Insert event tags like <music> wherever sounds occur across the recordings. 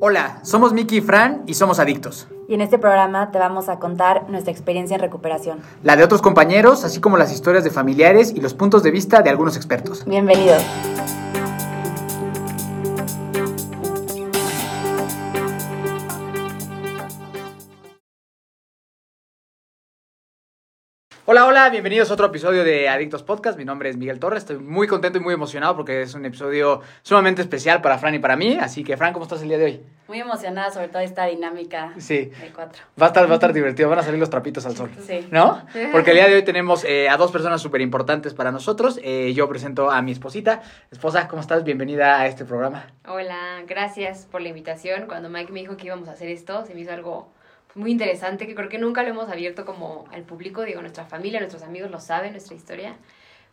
Hola, somos Miki y Fran y somos adictos. Y en este programa te vamos a contar nuestra experiencia en recuperación. La de otros compañeros, así como las historias de familiares y los puntos de vista de algunos expertos. Bienvenidos. Hola, hola, bienvenidos a otro episodio de Adictos Podcast. Mi nombre es Miguel Torres. Estoy muy contento y muy emocionado porque es un episodio sumamente especial para Fran y para mí. Así que, Fran, ¿cómo estás el día de hoy? Muy emocionada sobre toda esta dinámica Sí. de cuatro. Va a estar, va a estar divertido, van a salir los trapitos al sol. Sí. ¿No? Porque el día de hoy tenemos eh, a dos personas súper importantes para nosotros. Eh, yo presento a mi esposita. Esposa, ¿cómo estás? Bienvenida a este programa. Hola, gracias por la invitación. Cuando Mike me dijo que íbamos a hacer esto, se me hizo algo muy interesante que creo que nunca lo hemos abierto como al público, digo, nuestra familia, nuestros amigos lo saben, nuestra historia,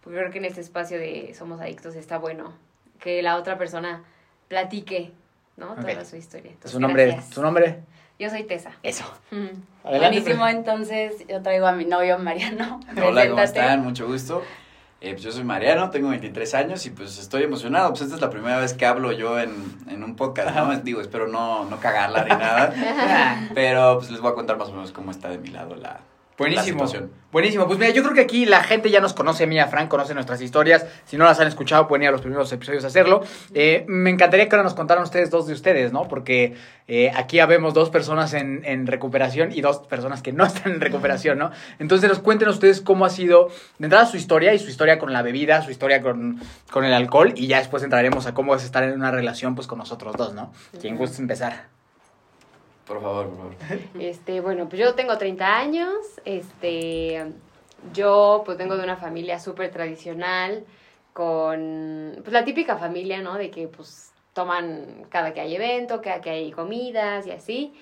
porque creo que en este espacio de Somos Adictos está bueno que la otra persona platique, ¿no? Toda Ok. su historia. Entonces, ¿Su nombre? gracias. ¿Su nombre? Yo soy Tessa. Eso. <laughs> Mm. Adelante. Buenísimo, entonces yo traigo a mi novio Mariano. Hola, ¿cómo están? Mucho gusto. Eh, pues yo soy Mariano, tengo 23 años y pues estoy emocionado. Pues esta es la primera vez que hablo yo en, en un podcast, ¿no? Digo, espero no, no cagarla ni nada. <laughs> Pero pues les voy a contar más o menos cómo está de mi lado la, Buenísimo. Buenísimo. Pues mira, yo creo que aquí la gente ya nos conoce a mí, a Fran, conoce nuestras historias. Si no las han escuchado, pueden ir a los primeros episodios a hacerlo. Eh, me encantaría que ahora nos contaran ustedes dos de ustedes, ¿no? Porque eh, aquí habemos dos personas en, en recuperación y dos personas que no <laughs> están en recuperación, ¿no? Entonces, nos cuenten ustedes cómo ha sido, de entrada, su historia y su historia con la bebida, su historia con, con el alcohol. Y ya después entraremos a cómo es estar en una relación, pues, con nosotros dos, ¿no? ¿Quién gusta empezar? Por favor, por favor. <laughs> Este, bueno, pues yo tengo 30 años, este, yo pues vengo de una familia súper tradicional, con pues la típica familia, ¿no? De que pues toman cada que hay evento, cada que hay comidas y así.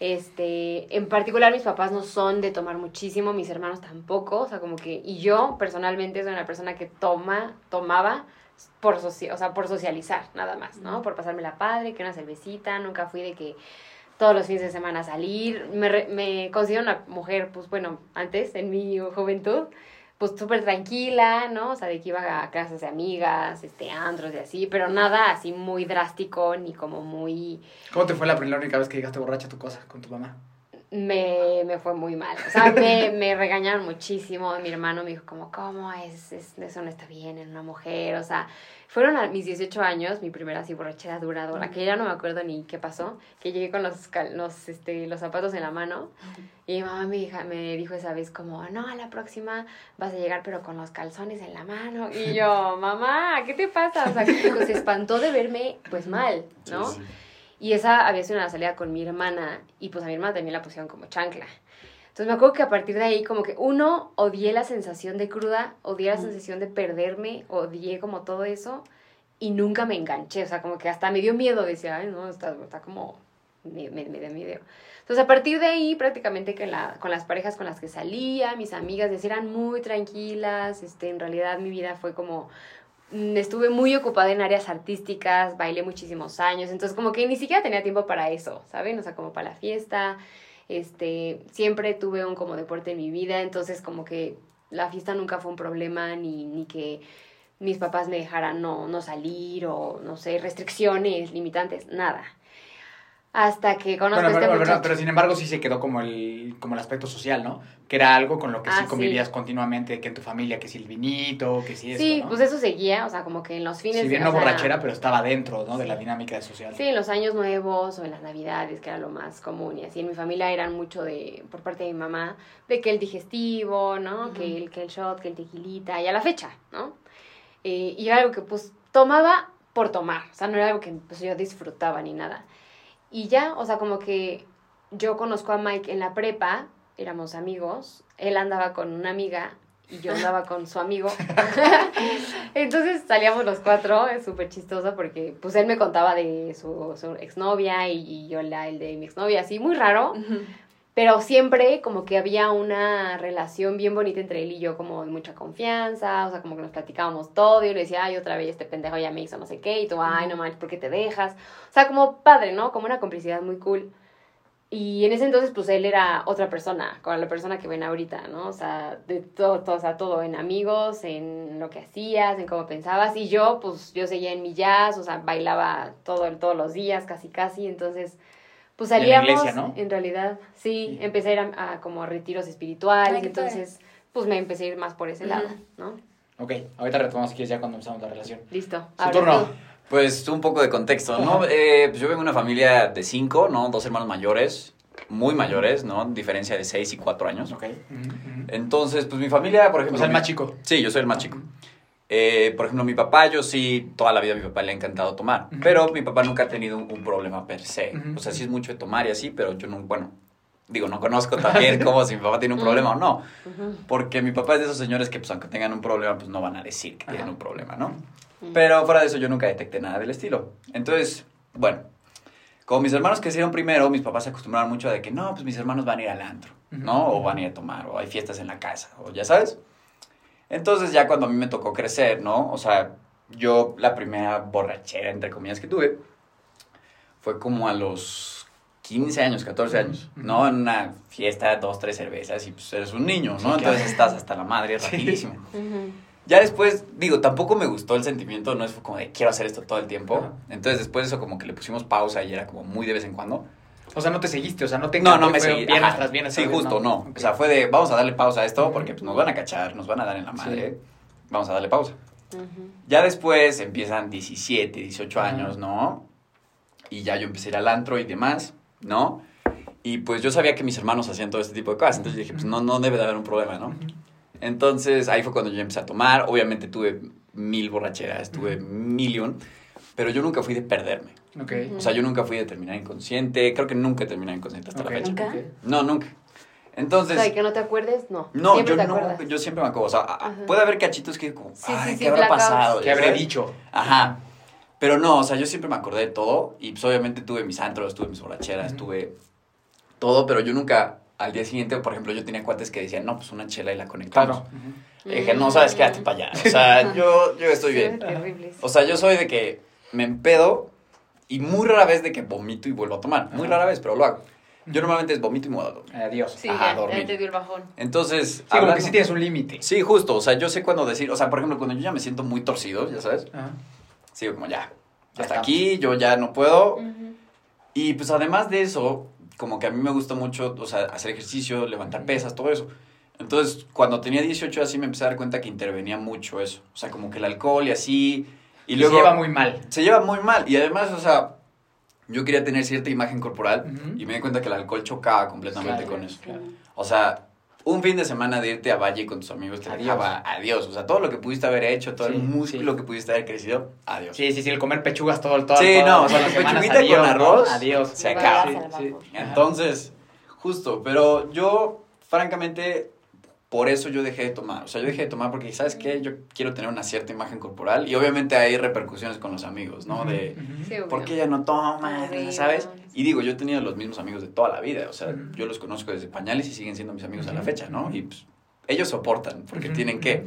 Este, en particular mis papás no son de tomar muchísimo, mis hermanos tampoco, o sea, como que, y yo personalmente soy una persona que toma, tomaba por, soci- o sea, por socializar, nada más, ¿no? Por pasarme la padre, que una cervecita, nunca fui de que todos los fines de semana salir. Me, me considero una mujer, pues bueno, antes, en mi juventud, pues súper tranquila, ¿no? O sea, de que iba a casas de amigas, este, antros y así, pero nada así muy drástico ni como muy... ¿Cómo te fue la primera única vez que llegaste borracha a tu casa con tu mamá? Me, me fue muy mal. O sea, me, me regañaron muchísimo. Mi hermano me dijo como, ¿cómo es, es- Eso no está bien en una mujer. O sea, fueron a mis 18 años, mi primera así borrachera duradora, que ya no me acuerdo ni qué pasó, que llegué con los, cal- los, este, los zapatos en la mano. Y mi mamá me, dijo, me dijo esa vez como, no, a la próxima vas a llegar pero con los calzones en la mano. Y yo, mamá, ¿qué te pasa? O sea, que <laughs> se espantó de verme pues mal, ¿no? Sí, sí. Y esa había sido una salida con mi hermana y pues a mi hermana también la pusieron como chancla. Entonces me acuerdo que a partir de ahí como que uno odié la sensación de cruda, odié la sensación de perderme, odié como todo eso y nunca me enganché, o sea, como que hasta me dio miedo, decía, ay no, está, está como, me, me, me da miedo. Entonces a partir de ahí prácticamente que la, con las parejas con las que salía, mis amigas decían, eran muy tranquilas, este, en realidad mi vida fue como estuve muy ocupada en áreas artísticas, bailé muchísimos años, entonces como que ni siquiera tenía tiempo para eso, ¿saben? O sea, como para la fiesta, este, siempre tuve un como deporte en mi vida, entonces como que la fiesta nunca fue un problema, ni, ni que mis papás me dejaran no, no salir o, no sé, restricciones, limitantes, nada. Hasta que conozco Bueno, a este pero, pero- muchacho. pero sin embargo sí se quedó como el, como el aspecto social, ¿no? Que era algo con lo que sí Ah, convivías sí. continuamente, que en tu familia, que si el vinito, que si esto, sí, ¿no? pues eso seguía, o sea, como que en los fines si bien no sea, borrachera, pero estaba dentro, ¿no? De la dinámica social. Sí, en los años nuevos o en las navidades, que era lo más común. Y así en mi familia eran mucho de, por parte de mi mamá, de que el digestivo, ¿no? que, el, que el shot, que el tequilita, y a la fecha, ¿no? Eh, y era algo que pues tomaba por tomar, o sea, no era algo que pues, yo disfrutaba ni nada. Y ya, o sea, como que yo conozco a Mike en la prepa, éramos amigos, él andaba con una amiga y yo andaba con su amigo. <laughs> Entonces salíamos los cuatro, es súper chistoso porque pues él me contaba de su, su exnovia y, y yo la, el de mi exnovia, así muy raro, pero siempre como que había una relación bien bonita entre él y yo, como de mucha confianza, o sea, como que nos platicábamos todo y yo le decía, ay, otra vez este pendejo ya me hizo no sé qué, y tú, ay, no manches, ¿por qué te dejas? O sea, como padre, ¿no? Como una complicidad muy cool. y en ese entonces, pues él era otra persona, con la persona que ven ahorita, ¿no? O sea, de todo, todo, o sea, todo en amigos, en lo que hacías, en cómo pensabas. Y yo, pues yo seguía en mi jazz, o sea, bailaba todo, todos los días, casi, casi. Entonces, pues Y en la salíamos. iglesia, ¿no? En realidad, sí, Sí. empecé a ir a, a como retiros espirituales. Ay, qué padre. entonces, pues me empecé a ir más por ese lado, ¿no? Ok, ahorita retomamos si quieres ya cuando empezamos la relación. Listo. Su turno. tú. Pues un poco de contexto, ¿no? Eh, pues yo vengo de una familia de cinco, ¿no? Dos hermanos mayores, muy mayores, ¿no? Diferencia de seis y cuatro años. Ok. Entonces, pues mi familia, por ejemplo... O sea, el más chico. Sí, yo soy el más chico. Eh, por ejemplo, mi papá, yo sí, toda la vida a mi papá le ha encantado tomar. Ujú. Pero mi papá nunca ha tenido un, un problema per se. O sea, sí es mucho de tomar y así, pero yo no, bueno, digo, no conozco <laughs> también cómo si mi papá tiene un problema o no. Porque mi papá es de esos señores que, pues, aunque tengan un problema, pues no van a decir que tienen un problema, ¿no? Pero fuera de eso, yo nunca detecté nada del estilo. Entonces, bueno, como mis hermanos crecieron primero, mis papás se acostumbraron mucho a de que no, pues mis hermanos van a ir al antro, ¿no? O van a ir a tomar, o hay fiestas en la casa, o ya sabes. Entonces, ya cuando a mí me tocó crecer, ¿no? O sea, yo la primera borrachera, entre comillas, que tuve fue como a los 15 años, 14 años, ¿no? En una fiesta, dos, tres cervezas, y pues eres un niño, ¿no? Sí, claro. Entonces estás hasta la madre <laughs> rapidísimo. Ya después, digo, tampoco me gustó el sentimiento, no es como de quiero hacer esto todo el tiempo. Ajá. Entonces después de eso como que le pusimos pausa y era como muy de vez en cuando. O sea, no te seguiste, o sea, no te No, no me seguí. Bien ajá. tras bien sí, justo, no. O sea, fue de vamos a darle pausa a esto porque pues, nos van a cachar, nos van a dar en la madre. Vamos a darle pausa. Ya después empiezan 17, 18 Ajá. años, ¿no? Y ya yo empecé a ir al antro y demás, ¿no? Y pues yo sabía que mis hermanos hacían todo este tipo de cosas. Entonces dije, pues no, no debe de haber un problema, ¿no? Entonces ahí fue cuando yo empecé a tomar. Obviamente tuve mil borracheras, tuve million, pero yo nunca fui de perderme. Ok. O sea, yo nunca fui de terminar inconsciente. Creo que nunca he terminado inconsciente hasta la fecha. ¿Nunca? No, nunca. O Entonces, sea, de que no te acuerdes, no. no, Siempre yo te no, acuerdas. yo siempre me acuerdo. O sea, Ajá. puede haber cachitos que como, Sí, ay, sí, ¿qué habrá pasado? ¿Qué habré dicho? Ajá. Pero no, o sea, yo siempre me acordé de todo y pues obviamente tuve mis antros, tuve mis borracheras, tuve todo, pero yo nunca, al día siguiente, por ejemplo, yo tenía cuates que decían, no, pues una chela y la conectamos. Claro. Le dije, no, sabes, quédate para allá. O sea, <laughs> yo, yo estoy Sí, bien. terribles. O sea, yo soy de que me empedo y muy rara vez de que vomito y vuelvo a tomar. Muy rara vez, pero lo hago. Yo normalmente es vomito y me voy a dormir. Adiós. Sí, Ajá, ya, dormir. ya te dio el bajón. Entonces, Sí, como hablando- que sí tienes un límite. Sí, justo. O sea, yo sé cuándo decir. O sea, por ejemplo, cuando yo ya me siento muy torcido, ya sabes, Ajá. sigo como ya. Ya Hasta estamos. aquí, yo ya no puedo. Ujú. Y pues además de eso, como que a mí me gusta mucho, o sea, hacer ejercicio, levantar pesas, todo eso. Entonces, cuando tenía 18 así me empecé a dar cuenta que intervenía mucho eso. O sea, como que el alcohol y así. Y Y luego se lleva muy mal. se lleva muy mal. Y además, o sea, yo quería tener cierta imagen corporal Ujú. y me di cuenta que el alcohol chocaba completamente Claro, con eso. claro. O sea, un fin de semana de irte a Valle con tus amigos te Adiós. dejaba adiós. O sea, todo lo que pudiste haber hecho, todo Sí, el músculo sí. que pudiste haber crecido, adiós. Sí, sí, sí, el comer pechugas todo el todo. Sí, todo- no, o sea, la pechuguita con adiós, ¿no? arroz, Adiós. se acaba. Sí. Entonces, justo, pero yo, francamente, por eso yo dejé de tomar. O sea, yo dejé de tomar porque, ¿sabes qué? Yo quiero tener una cierta imagen corporal y obviamente hay repercusiones con los amigos, ¿no? De. Sí. ¿por qué ya no? Arriba. ¿Sabes? Y digo, yo he tenido los mismos amigos de toda la vida. O sea, yo los conozco desde pañales y siguen siendo mis amigos a la fecha, ¿no? Y pues, ellos soportan porque tienen que.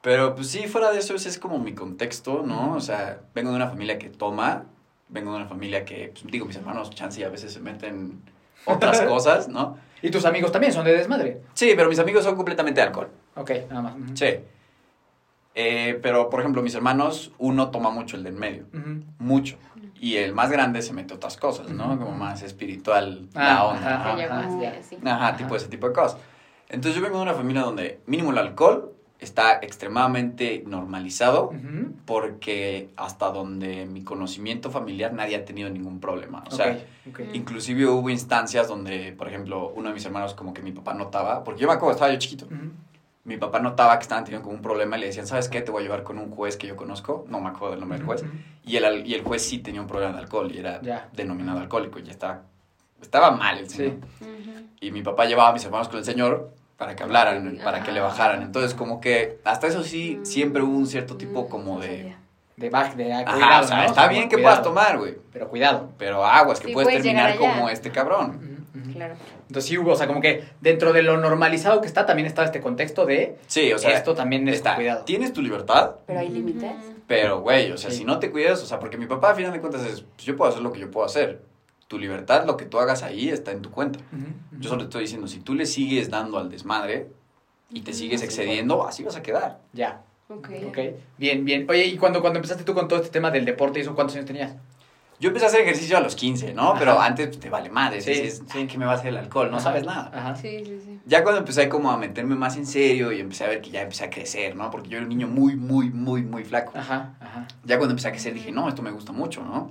Pero pues sí, fuera de eso, ese es como mi contexto, ¿no? O sea, vengo de una familia que toma, vengo de una familia que, pues, digo, mis hermanos, chance y a veces se meten otras <laughs> cosas, ¿no? Y tus amigos también son de desmadre. Sí, pero mis amigos son completamente de alcohol. Ok, nada más. Ujú. Sí. Eh, pero, por ejemplo, mis hermanos, uno toma mucho el del medio, Ujú. mucho. Y el más grande se mete otras cosas, ¿no? Ujú. Como más espiritual, Ah, la onda. ajá, ajá. Ajá, Ajá. tipo ese tipo de cosas. Entonces yo vengo de una familia donde mínimo el alcohol está extremadamente normalizado porque hasta donde mi conocimiento familiar nadie ha tenido ningún problema. O sea, ok. inclusive hubo instancias donde, por ejemplo, uno de mis hermanos como que mi papá notaba, porque yo me acuerdo, estaba yo chiquito, mi papá notaba que estaban teniendo como un problema y le decían, ¿sabes qué? Te voy a llevar con un juez que yo conozco, no me acuerdo del nombre del juez, y el, y el juez sí tenía un problema de alcohol y era denominado alcohólico y ya estaba, estaba mal el Sí. señor. Y mi papá llevaba a mis hermanos con el señor para que hablaran, para que le bajaran. Entonces, como que hasta eso sí, siempre hubo un cierto tipo Mm, como de... De back, de ah, Ajá, cuidado, o sea, ¿no? está bien que cuidado. puedas tomar, güey. Pero cuidado. Pero aguas, que Sí, puedes puedes terminar como este cabrón. Claro. Entonces sí hubo, o sea, como que dentro de lo normalizado que está, también está este contexto de Sí, o sea, esto también es está. cuidado. Tienes tu libertad, Pero hay límites. pero, güey, o sea, Sí. si no te cuidas, o sea, porque mi papá, a final de cuentas, es, pues yo puedo hacer lo que yo puedo hacer. Tu libertad, lo que tú hagas ahí está en tu cuenta. Ujú, Yo solo te estoy diciendo, si tú le sigues dando al desmadre y te sigues excediendo, así vas a quedar. Ya, Ok. ok. Bien, bien. Oye, ¿y cuando, cuando empezaste tú con todo este tema del deporte y eso, cuántos años tenías? Yo empecé a hacer ejercicio a los 15, ¿no? Ajá. Pero antes pues, te vale madre, Sí, dices, sí. "Ay, ¿qué me va a hacer el alcohol? No Ajá. sabes nada. Ajá. Sí, sí, sí. Ya cuando empecé como a meterme más en serio y empecé a ver que ya empecé a crecer, ¿no? Porque yo era un niño muy, muy, muy, muy flaco. Ajá, ajá. Ya cuando empecé a crecer dije, no, esto me gusta mucho, ¿no?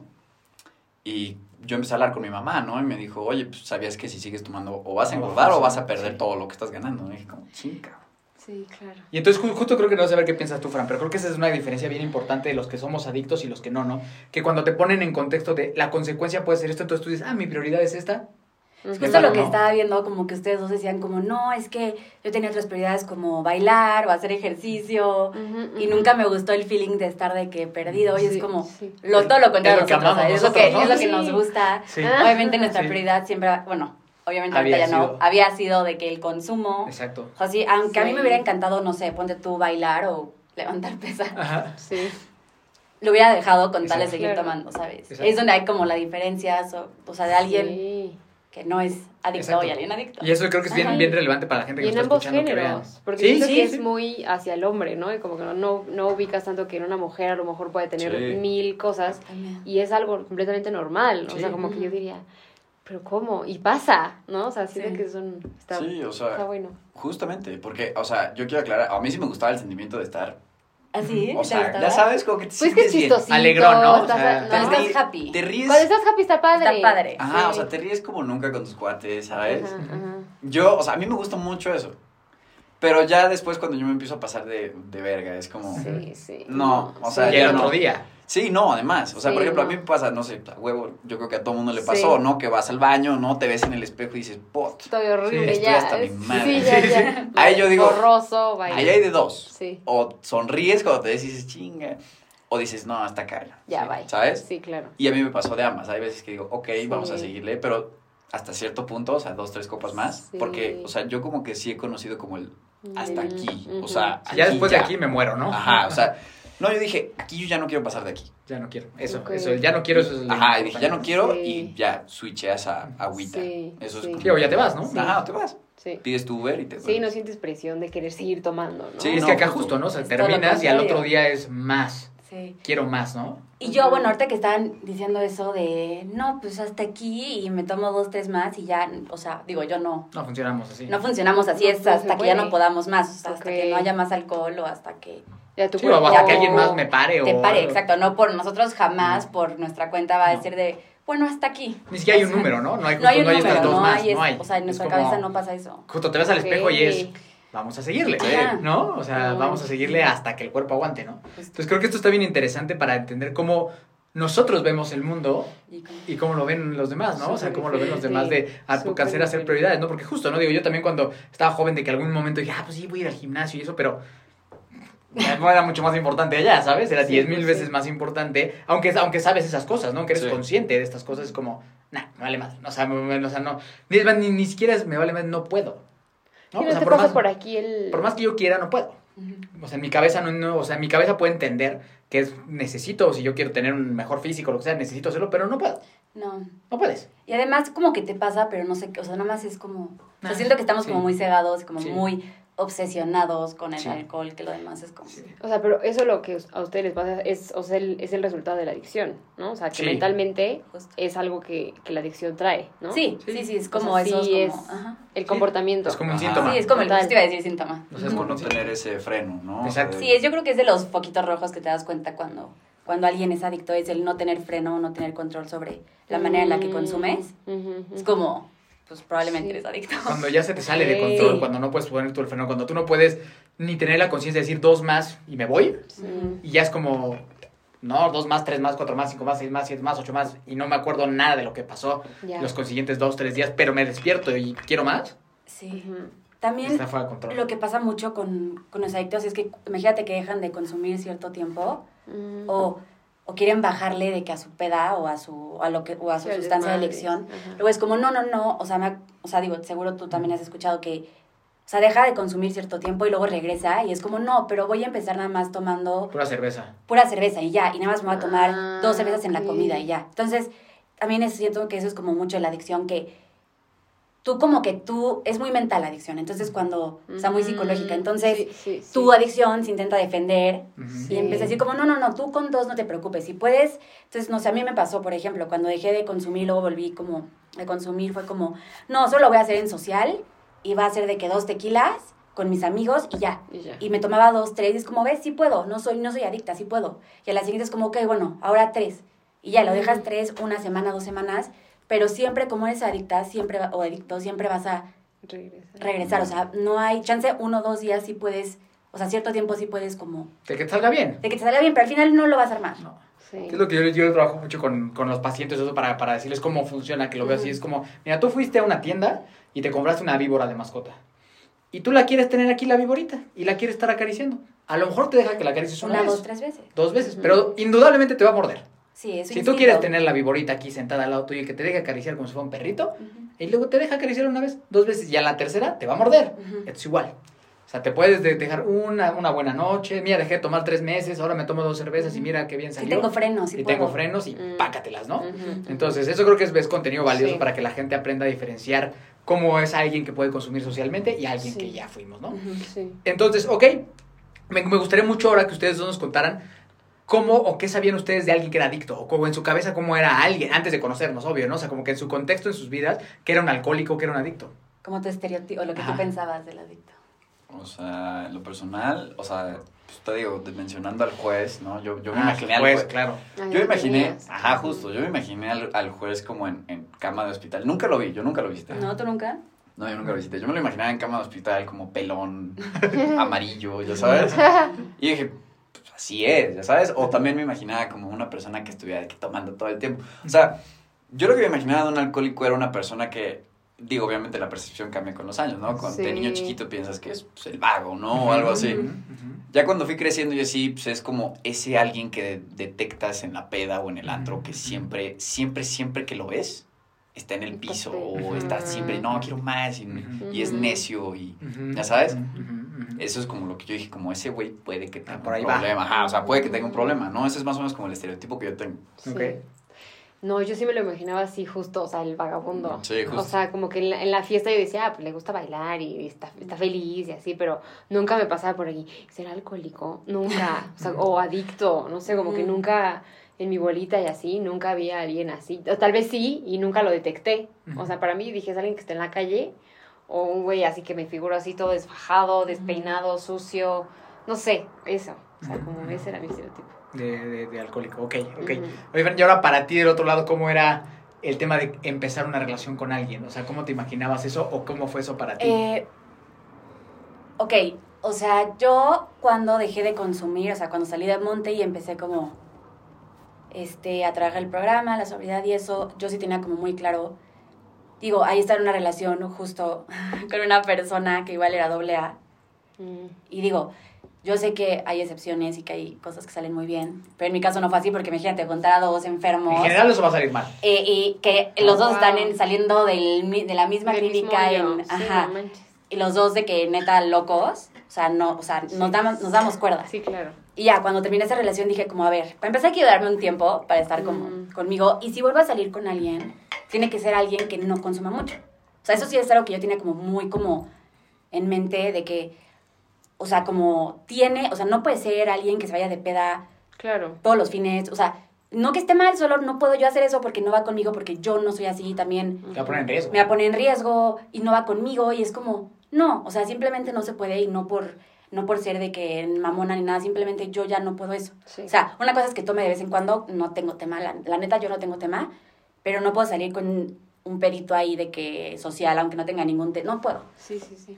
Y yo empecé a hablar con mi mamá, ¿no? Y me dijo, oye, pues sabías que si sigues tomando o vas a a engordar o vas a perder sí. todo lo que estás ganando. Y dije, como, chinga. Sí, claro. Y entonces ju- justo creo que no sé saber qué piensas tú, Fran, pero creo que esa es una diferencia bien importante de los que somos adictos y los que no, ¿no? Que cuando te ponen en contexto de la consecuencia puede ser esto, entonces tú dices, ah, mi prioridad es esta. Justo Claro, lo que ¿no? estaba viendo, como que ustedes dos decían como, no, es que yo tenía otras prioridades como bailar o hacer ejercicio y nunca me gustó el feeling de estar de que perdido y Sí, es como sí. lo, todo lo contrario Es lo que es, lo que, es lo que nos gusta. Sí. Obviamente nuestra Sí. prioridad siempre, bueno, obviamente Había ahorita ya sido. no, había sido de que el consumo, Exacto. o sea, sí, aunque a mí me hubiera encantado, no sé, ponte tú bailar o levantar pesas, Ajá. Sí. lo hubiera dejado con tal de seguir Claro. tomando, ¿sabes? Exacto. Es donde hay como la diferencia, so- o sea, de alguien Sí. Que no es adicto Exacto. y alguien adicto. Y eso creo que es bien, Ajá. bien relevante para la gente que Y en está ambos escuchando que vean. géneros, porque Sí, siento sí, que sí. es muy hacia el hombre, ¿no? Y como que no, no, no ubicas tanto que en una mujer a lo mejor puede tener Sí. mil cosas También. y es algo completamente normal, o Sí. sea, como que yo diría, pero ¿cómo? Y pasa, ¿no? O sea, siento Sí. que es un... Está, Sí, o sea, está bueno. justamente, porque, o sea, yo quiero aclarar, a mí sí me gustaba el sentimiento de estar, ¿Así? o ¿Te sea, ya sabes, como que te Pues que es chistosito. Alegrón, ¿no? estás- O sea, estás happy. Te ríes. Cuando estás happy está padre. Está padre. Ajá, o sea, te ríes como nunca con tus cuates, ¿sabes? Ajá, ajá. Yo, o sea, a mí me gusta mucho eso. Pero ya después cuando yo me empiezo a pasar de, de verga, es como... Sí, sí. No, o sea, Y el otro no. día. Sí, no, además. O sea, Sí, por ejemplo, a mí me pasa, no sé, a huevo, yo creo que a todo mundo le Sí. pasó, ¿no? Que vas al baño, ¿no? Te ves en el espejo y dices, pot. Estoy horrible estoy ya. hasta mi madre. <laughs> Sí, ya, Sí, ya. Ahí yo digo, Borroso, vaya. Ahí hay de dos. Sí, O sonríes cuando te ves y dices, chinga. O dices, no, hasta acá. ya, Sí, vaya. ¿Sabes? Sí, claro. Y a mí me pasó de ambas. Hay veces que digo, ok, vamos a seguirle, pero hasta cierto punto, o sea, dos, tres copas más. Sí. Porque, o sea, yo como que sí he conocido como el hasta Mm, aquí. O sea, ya después de aquí me muero, ¿no? Ajá, o sea, <laughs> no, yo dije, aquí yo ya no quiero pasar de aquí. Ya no quiero. Eso, eso. Ya no quiero eso. Es Ajá, y dije, ya no quiero Sí. y ya switcheas a agüita. Sí, Eso sí. es Sí, o ya te vas, ¿no? Sí. Ajá, te vas. Sí. Pides tu Uber y te vas. Sí, no sientes presión de querer seguir tomando, ¿no? Sí, es no, que acá justo. ¿no? O sea, terminas y al otro día es más. Sí. Quiero más, ¿no? Y yo, bueno, ahorita que estaban diciendo eso de, no, pues hasta aquí y me tomo dos, tres más y ya, o sea, digo, yo no. No funcionamos así. No funcionamos así, No, es pues, hasta que ya no podamos más, o sea, hasta que no haya más alcohol o hasta que Ya tu Sí, o hasta que alguien más me pare o... te pare, exacto. No por nosotros jamás, por nuestra cuenta va a No. decir de, bueno, hasta aquí. Ni siquiera hay un número, ¿no? No hay, No hay un justo, número, estas dos no más, hay, es- no hay. o sea, en Es nuestra como- cabeza no pasa eso. Justo te ves al espejo y es. Vamos a seguirle, Sí. ¿no? O sea, No. vamos a seguirle hasta que el cuerpo aguante, ¿no? Justo. Entonces creo que esto está bien interesante para entender cómo nosotros vemos el mundo Y cómo lo ven los demás, ¿no? O sea, cómo lo ven los demás de alcanzar a hacer diferente. prioridades, ¿no? Porque justo, ¿no? Digo, yo también cuando estaba joven de que algún momento dije, ah, pues sí, voy a ir al gimnasio y eso, pero no era mucho más importante allá, ¿sabes? Era Sí, diez mil pues, veces sí. más importante, aunque, aunque sabes esas cosas, ¿no? Aunque eres Sí. consciente de estas cosas, es como, nah, me vale más. O sea, me- o sea no, ni, ni, ni siquiera es, me vale más, no puedo. ¿No? Sí, O no sea, te por pasa más, por aquí el... por más que yo quiera, no puedo. O sea, en mi cabeza no, no, o sea, en mi cabeza puede entender que es necesito, si yo quiero tener un mejor físico, lo que sea, necesito hacerlo, pero no puedo. No. No puedes. Y además como que te pasa, pero no sé qué, o sea, nada más es como, o sea, Ah, siento que estamos sí. como muy cegados, como Sí. muy obsesionados con el Sí. alcohol, que lo demás es como... O sea, pero eso lo que a ustedes les pasa es, o sea, el, es el resultado de la adicción, ¿no? O sea, que Sí. mentalmente Justo. es algo que, que la adicción trae, ¿no? Sí, Sí. sí, sí, es O como sea, eso, sí es como... es- ajá. El comportamiento. Es como un Ajá. síntoma. Sí, es como el justo iba a decir síntoma. O sea, es Por como- no tener ese freno, ¿no? Exacto. O Sí, es, yo creo que es de los poquitos rojos que te das cuenta cuando, cuando alguien es adicto, es el no tener freno, no tener control sobre la manera en la que Mm, consumes. ujú. Es como, pues probablemente Sí. eres adicto. Cuando ya se te sale de control, cuando no puedes poner tú el freno, cuando tú no puedes ni tener la conciencia de decir dos más y me voy, Sí. y ya es como, no, dos más, tres más, cuatro más, cinco más, seis más, siete más, ocho más, y no me acuerdo nada de lo que pasó Ya. los consiguientes dos, tres días, pero me despierto y quiero más, Sí. También fuera de control. lo que pasa mucho con, con los adictos es que imagínate que dejan de consumir cierto tiempo Mm. o, o quieren bajarle de que a su peda o a su, a lo que, o a su Sí, sustancia de elección. Ajá. Luego es como, no, no, no, o sea, me, ha- o sea, digo, seguro tú también has escuchado que, o sea, deja de consumir cierto tiempo y luego regresa y es como, no, pero voy a empezar nada más tomando Pura cerveza. pura cerveza y ya, y nada más me voy a tomar Ah, dos cervezas en la comida y ya. Entonces, también es cierto que eso es como mucho de la adicción, que tú como que tú, es muy mental la adicción, entonces cuando, o sea, muy psicológica, entonces Sí, sí, sí. tu adicción se intenta defender y empieza a decir como, no, no, no, tú con dos no te preocupes, si puedes, entonces, no sé, a mí me pasó, por ejemplo, cuando dejé de consumir, luego volví como de consumir, fue como, no, solo lo voy a hacer en social y va a ser de que dos tequilas con mis amigos y ya. Y ya. Y me tomaba dos, tres, y es como, ves, sí puedo, no soy, no soy adicta, sí puedo. Y a la siguiente es como, ok, bueno, ahora tres. Y ya, lo dejas tres, una semana, dos semanas, pero siempre como eres adicta, siempre, o adicto, siempre vas a Regresa. regresar. O sea, no hay chance, uno o dos días sí puedes, o sea, cierto tiempo sí puedes como, De que te salga bien. de que te salga bien, pero al final no lo vas a armar. No. Sí. Es lo que yo, yo trabajo mucho con, con los pacientes, eso para, para decirles cómo funciona, que lo veo así. Es como, mira, tú fuiste a una tienda y te compraste una víbora de mascota. Y tú la quieres tener aquí, la víborita, y la quieres estar acariciando. A lo mejor te deja que la acaricies una, Una, vez, dos, tres veces. dos veces, pero indudablemente te va a morder. Sí, es un Si tú quieres tener la víborita aquí sentada al lado tuyo y que te deje acariciar como si fuera un perrito, Ujú. y luego te deja acariciar una vez, dos veces, y a la tercera te va a morder. Ujú. Es igual. O sea, te puedes de- dejar una, una buena noche. Mira, dejé de tomar tres meses, ahora me tomo dos cervezas y mira qué bien salió. tengo frenos, y puedo. tengo frenos y Mm. pácatelas, ¿no? Entonces, eso creo que es, es contenido valioso Sí. para que la gente aprenda a diferenciar cómo es alguien que puede consumir socialmente y alguien Sí. que ya fuimos, ¿no? Sí. Entonces, ok, me, me gustaría mucho ahora que ustedes dos nos contaran cómo o qué sabían ustedes de alguien que era adicto, o cómo en su cabeza cómo era alguien, antes de conocernos, obvio, ¿no? O sea, como que en su contexto, en sus vidas, que era un alcohólico, que era un adicto. Como tu estereotipo, o lo que Ajá. tú pensabas del adicto. O sea, en lo personal, o sea, pues te digo, mencionando al juez, ¿no? Yo, yo me Ah, imaginé al juez. claro. Yo me imaginé, tenías. ajá, justo, yo me imaginé al, al juez como en, en cama de hospital. Nunca lo vi, yo nunca lo visité. ¿No? ¿Tú nunca? No, yo nunca lo visité. Yo me lo imaginaba en cama de hospital como pelón, <laughs> amarillo, ya sabes. Y dije, pues así es, ya sabes. O también me imaginaba como una persona que estuviera de tomando todo el tiempo. O sea, yo lo que me imaginaba de un alcohólico era una persona que, digo, obviamente la percepción cambia con los años, ¿no? Cuando de Sí. niño chiquito piensas que es pues, el vago, ¿no? O algo así. Ya cuando fui creciendo yo sí, pues es como ese alguien que de- detectas en la peda o en el antro que siempre, siempre, siempre que lo ves, está en el piso o está siempre, no, quiero más y, es necio y ¿Ya sabes? eso es como lo que yo dije, como ese güey puede que tenga Ah, por ahí un va. problema, Ajá, o sea, puede que tenga un problema, ¿no? Ese es más o menos como el estereotipo que yo tengo. Sí. Ok. No, yo sí me lo imaginaba así justo, o sea, el vagabundo. Sí, justo. O sea, como que en la, en la fiesta yo decía, ah, pues le gusta bailar y está, está feliz y así, pero nunca me pasaba por aquí. ¿Será alcohólico? Nunca. O, sea, o adicto, no sé, como que nunca en mi bolita y así, nunca había alguien así. O tal vez sí y nunca lo detecté. O sea, para mí dije, es alguien que está en la calle o un güey así que me figuro así todo desfajado, despeinado, sucio, no sé, eso. O sea, como ese era mi estereotipo. De, de, de alcohólico, ok, ok. Ujú. Oye, Fran, y ahora para ti del otro lado, ¿cómo era el tema de empezar una relación con alguien? O sea, ¿cómo te imaginabas eso o cómo fue eso para ti? Eh, ok, o sea, yo cuando dejé de consumir, o sea, cuando salí del monte y empecé como este, a trabajar el programa, la sobriedad y eso, yo sí tenía como muy claro, digo, ahí está en una relación justo <laughs> con una persona que igual era doble A. Mm. Y digo, yo sé que hay excepciones y que hay cosas que salen muy bien, pero en mi caso no fue así porque imagínate contar a dos enfermos. en general eso va a salir mal. eh, y que los dos Wow. están en- saliendo del, de la misma Del clínica en, Sí, ajá, no y los dos de que neta locos, o sea, no, o sea, nos damos, nos damos cuerda. Sí, claro. Y ya, cuando terminé esa relación dije como, a ver, para empezar quiero darme un tiempo para estar como Mm. conmigo, y si vuelvo a salir con alguien, tiene que ser alguien que no consuma mucho. O sea, eso sí es algo que yo tenía como muy como en mente de que, o sea, como tiene, o sea, no puede ser alguien que se vaya de peda Claro. todos los fines, o sea, no que esté mal, solo no puedo yo hacer eso porque no va conmigo, porque yo no soy así también Te va a poner en riesgo. me va a poner en riesgo y no va conmigo y es como, no, o sea, simplemente no se puede y no por, no por ser de que mamona ni nada, simplemente yo ya no puedo eso. Sí. O sea, una cosa es que tome de vez en cuando, no tengo tema, la, la neta yo no tengo tema, pero no puedo salir con un perito ahí de que social, aunque no tenga ningún tema, no puedo. sí, sí, sí.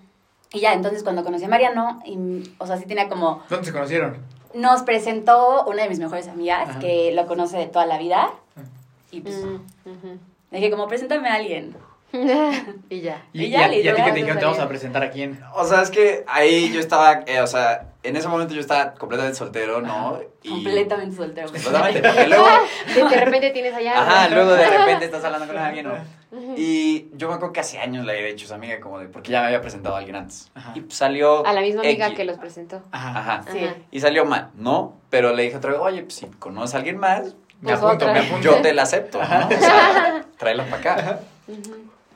Y ya, entonces cuando conocí a Mariano, y, o sea, sí tenía como, ¿Dónde se conocieron? nos presentó una de mis mejores amigas Ajá. que lo conoce de toda la vida y pues Mm, ujú. le dije como, preséntame a alguien. <laughs> y ya. Y, Y y ya, a, y a ti que te dijeron, te vamos a presentar a quién. O sea, es que ahí yo estaba, eh, o sea, en ese momento yo estaba completamente soltero, ¿no? Y- Completamente soltero. Completamente, <laughs> porque luego... De, de repente tienes allá. Ajá, luego de repente <laughs> estás hablando con alguien, ¿no? Y yo me acuerdo que hace años le había dicho a esa amiga como de, porque ya me había presentado a alguien antes. Ajá. Y salió... A la misma amiga X. que los presentó. Ajá. Ajá. Sí. Ajá. Y salió mal, ¿no? Pero le dije otra vez, oye, pues si conoces a alguien más, Me Pues apunto, otra. me apunto. Yo te la acepto, ¿no? O sea, tráela para acá.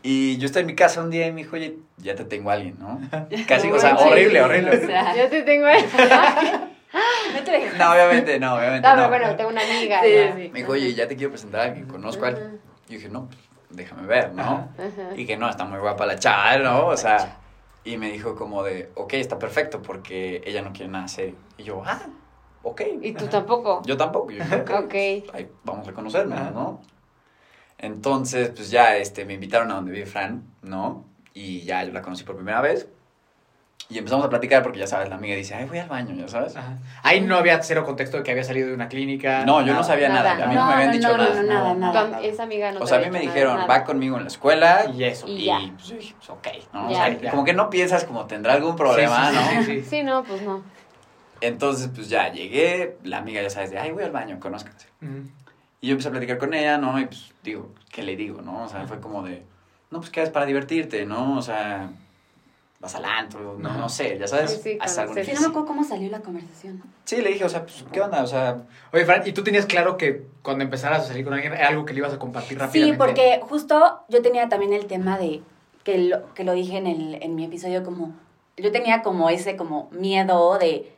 Y yo estaba en mi casa un día y me dijo, oye, ya te tengo a alguien, ¿no? <laughs> Casi, o sea, horrible, horrible. O sea, Yo te tengo <laughs> no te dejes. No, obviamente no, obviamente No, no. pero bueno, tengo una amiga. Sí, sí. Me dijo, oye, ya te quiero presentar a alguien, conozco a alguien. Y yo dije, no, pues, déjame ver, ¿no? Ajá. Y que no, está muy guapa la chava, ¿no? O sea, y me dijo como de, ok, está perfecto porque ella no quiere nada serio. Y yo, ah, ok. Y tú tampoco. Yo tampoco. Yo dije, <laughs> ok, Ok. ahí vamos a conocernos, Ajá. ¿no? Entonces, pues ya este, me invitaron a donde vive Fran, ¿no? Y ya yo la conocí por primera vez. Y empezamos a platicar porque ya sabes, la amiga dice, ay, voy al baño, ya sabes. Ajá. Ahí no había cero contexto de que había salido de una clínica. No, yo no nada. sabía nada. Nada. A mí no, me habían dicho no, no, nada. no, nada, nada. esa amiga no O sea, a mí me dijeron, nada, va conmigo en la escuela. Y eso. Y Y, ya. pues, pues, ok, ¿no? O Ya. sea, Ya. como que no piensas como tendrá algún problema, Sí, ¿no? sí, sí, sí, sí. Sí, no, pues no. Entonces, pues ya llegué, la amiga ya sabes, de, ay, voy al baño, conózcanse. Ujú. Y yo empecé a platicar con ella, ¿no? Y pues digo, ¿qué le digo, no? O sea, fue como de, no, pues qué haces para divertirte, ¿no? O sea, vas al antro, no, no sé, ya sabes. Sí, sí, haces algo conocer. Sí, no me acuerdo cómo salió la conversación. Sí, le dije, o sea, pues, ¿qué onda? O sea, Oye, Fran, ¿y tú tenías claro que cuando empezaras a salir con alguien era algo que le ibas a compartir Sí, rápidamente? porque justo yo tenía también el tema de, que lo, que lo dije en, el, en mi episodio, como, yo tenía como ese como miedo de,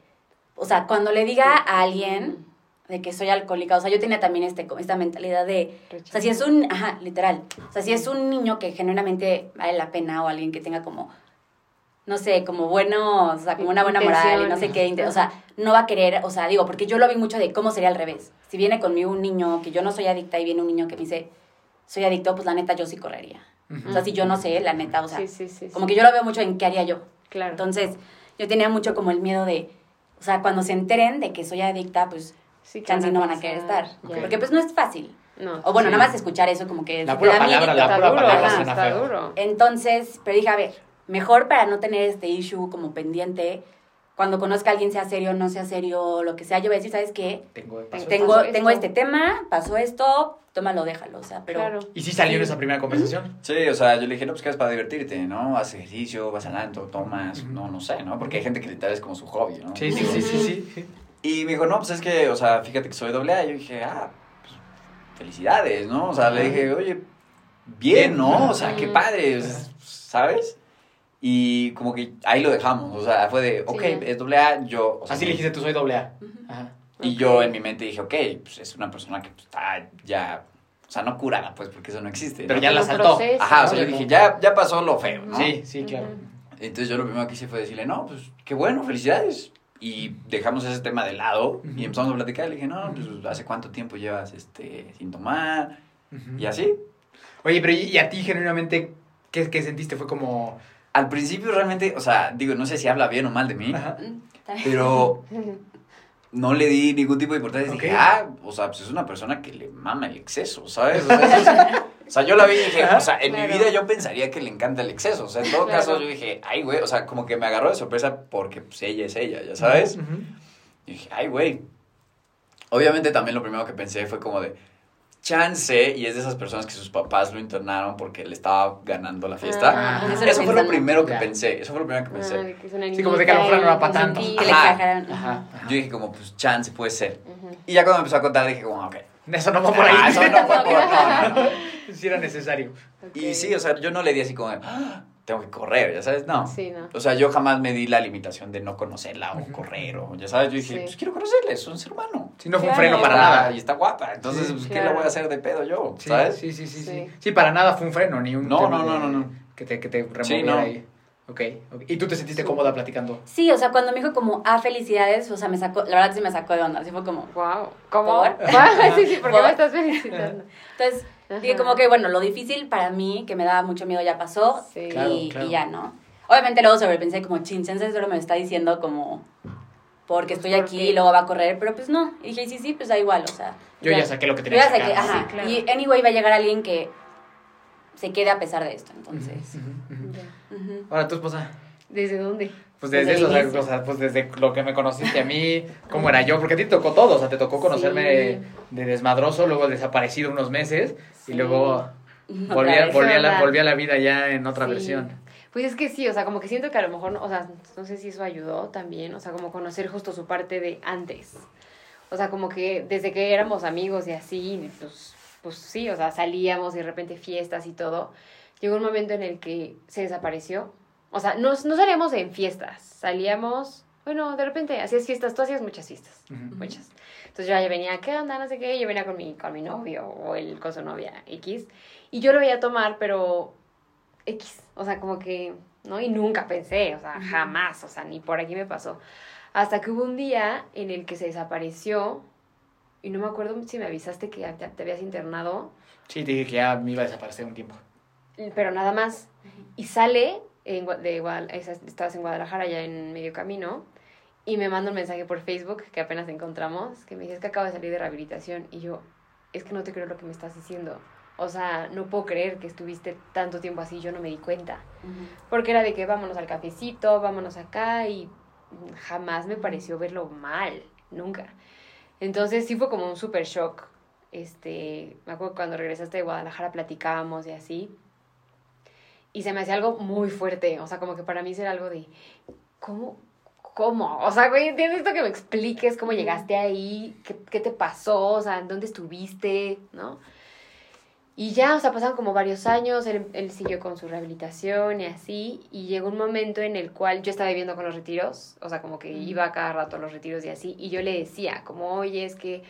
o sea, cuando le diga a alguien de que soy alcohólica, o sea, yo tenía también este, esta mentalidad de, o sea, si es un, ajá, literal, o sea, si es un niño que genuinamente vale la pena o alguien que tenga como, no sé, como bueno, o sea, como una buena moral y no sé qué, o sea, no va a querer, o sea, digo, porque yo lo vi mucho de cómo sería al revés. Si viene conmigo un niño que yo no soy adicta y viene un niño que me dice, soy adicto, pues la neta yo sí correría. O sea, si yo no sé, la neta, o sea, Sí, sí, sí. como que yo lo veo mucho en qué haría yo. Claro. Entonces, yo tenía mucho como el miedo de, o sea, cuando se enteren de que soy adicta, pues sí, chance no van a querer estar. Ya. Porque pues no es fácil. No. O bueno, Sí. nada más escuchar eso como que... La pura palabra, la pura palabra ajá, suena está feo. duro. Entonces, pero dije, a ver, mejor para no tener este issue como pendiente, cuando conozca a alguien, sea serio, no sea serio, lo que sea, yo voy a decir, ¿sabes qué? Tengo, Tengo- Tengo, pasó tengo esto. este tema, pasó esto, tómalo, déjalo, o sea, pero... Claro. ¿Y sí salió en esa primera conversación? sí, o sea, yo le dije, no, pues qué haces para divertirte, ¿no? Haces ejercicio, vas al antro, tomas, no, no sé, ¿no? Porque hay gente que literal es como su hobby, ¿no? Sí, sí, sí, sí, sí. Y me dijo, no, pues es que, o sea, fíjate que soy doble A. Y yo dije, ah, pues, felicidades, ¿no? O sea, le dije, oye, bien, ¿no? O sea, qué padre, ¿sabes? Y como que ahí lo dejamos, o sea, fue de, ok, ya. es doble A, yo... O sea, Así le dijiste, tú soy doble A. Ujú. Ajá. Y yo en mi mente dije, ok, pues es una persona que pues, está ya, o sea, no curada, pues, porque eso no existe. Pero ¿no? ya la saltó. proceso. Ajá, o sea, yo dije, ya, ya pasó lo feo, ¿no? Sí, sí, claro. Ujú. Entonces yo lo primero que hice fue decirle, no, pues qué bueno, felicidades. Y dejamos ese tema de lado y empezamos a platicar. Le dije, no, pues ¿hace cuánto tiempo llevas este, sin tomar? Y así. Oye, pero ¿y a ti genuinamente qué, qué sentiste? Fue como... Al principio realmente, o sea, digo, no sé si habla bien o mal de mí, Ajá. Mm, pero <laughs> no le di ningún tipo de importancia. Dije, ah, o sea, pues es una persona que le mama el exceso, ¿sabes? O sea, eso <laughs> es- o sea, yo la vi y dije, o sea, en Claro. mi vida yo pensaría que le encanta el exceso. O sea, en todo Claro. caso yo dije, ay, güey, o sea, como que me agarró de sorpresa porque pues ella es ella, ¿ya sabes? Ujú. Y dije, ay, güey. Obviamente también lo primero que pensé fue como de, chance, y es de esas personas que sus papás lo internaron porque le estaba ganando la fiesta. Ah, eso eso lo fue lo primero que pensé, eso fue lo primero que Ah, pensé. de que Sí, como de que a lo mejor no era pa' niñita tanto. y Que le Ajá. Ajá. ajá. Yo dije como, pues chance puede ser. Ujú. Y ya cuando me empezó a contar dije como, ok. Eso no va por ahí. Ah, eso no fue por, no, no, no. <laughs> <laughs> Sí era necesario. Y sí, o sea, yo no le di así como, de, "Ah, tengo que correr, ya sabes, no. Sí, no. O sea, yo jamás me di la limitación de no conocerla o Ujú. correr o, ya sabes, yo dije, Sí. pues quiero conocerla, es un ser humano. Sí, no fue un freno para nada. Y está guapa, entonces, Sí, pues, ¿qué le voy a hacer de pedo yo? Sí, ¿Sabes? sí, sí, sí, sí. Sí. Sí, para nada fue un freno, ni un No, no, no, no, no. Que te, que te removiera Sí, no. ahí. Ok, ok. ¿Y tú te sentiste cómoda platicando? Sí, o sea, cuando me dijo como, ah, felicidades, o sea, me sacó, la verdad sí me sacó de onda, así fue como, Wow. ¿Cómo? ¿Por? <laughs> sí, sí, ¿por qué ¿Por? me estás felicitando? Entonces, Ajá. dije como que, bueno, lo difícil para mí, que me daba mucho miedo, ya pasó. Sí. Y, claro. y ya, ¿no? Obviamente luego sobrepensé como, chin, chance solo me lo está diciendo como, porque estoy Pues, aquí porque- y luego va a correr, pero pues no. Y dije, sí, sí, pues da igual, o sea. Yo ya, Ya. saqué lo que tenía que, sacar. ajá. Sí, claro. Y anyway va a llegar alguien que se quede a pesar de esto, entonces. Ahora tu esposa. ¿Desde dónde? Pues Desde desde eso, o sea, pues desde lo que me conociste a mí, cómo era yo, porque a ti te tocó todo, o sea, te tocó conocerme Sí. de, de desmadroso, luego desaparecido unos meses Sí. y luego volví a, vez. volví, a la, volví a la vida ya en otra Sí. versión. Pues es que sí, o sea, como que siento que a lo mejor, o sea, no sé si eso ayudó también, o sea, como conocer justo su parte de antes. O sea, como que desde que éramos amigos y así, pues, pues sí, o sea, salíamos y de repente fiestas y todo. Llegó un momento en el que se desapareció. O sea, no, no salíamos en fiestas, salíamos, bueno, de repente hacías fiestas, tú hacías muchas fiestas, Ujú. muchas. Entonces yo ya venía, ¿qué onda? No sé qué, yo venía con mi, con mi novio o él con su novia X. Y yo lo veía tomar, pero X, o sea, como que, ¿no? Y nunca pensé, o sea, jamás, o sea, ni por aquí me pasó. Hasta que hubo un día en el que se desapareció y no me acuerdo si me avisaste que ya te, habías internado, Sí, te dije que ya me iba a desaparecer un tiempo. pero nada más. Y sale en, de esa- estabas en Guadalajara ya en medio camino y me manda un mensaje por Facebook que apenas encontramos que me dice es que acabo de salir de rehabilitación y yo es que no te creo lo que me estás diciendo. O sea, no puedo creer que estuviste tanto tiempo así, yo no me di cuenta. Ujú. Porque era de que vámonos al cafecito, vámonos acá y jamás me pareció verlo mal, nunca. Entonces sí fue como un super shock. Este, me acuerdo cuando regresaste de Guadalajara platicábamos y así. Y se me hacía algo muy fuerte, o sea, como que para mí era algo de, ¿cómo? ¿Cómo? O sea, güey, ¿entiendes esto que me expliques cómo llegaste ahí? ¿Qué, qué te pasó? O sea, ¿en dónde estuviste? ¿No? Y ya, o sea, pasaron como varios años, él, él siguió con su rehabilitación y así, y llegó un momento en el cual yo estaba viviendo con los retiros, o sea, como que iba cada rato a los retiros y así, y yo le decía, como, oye, es que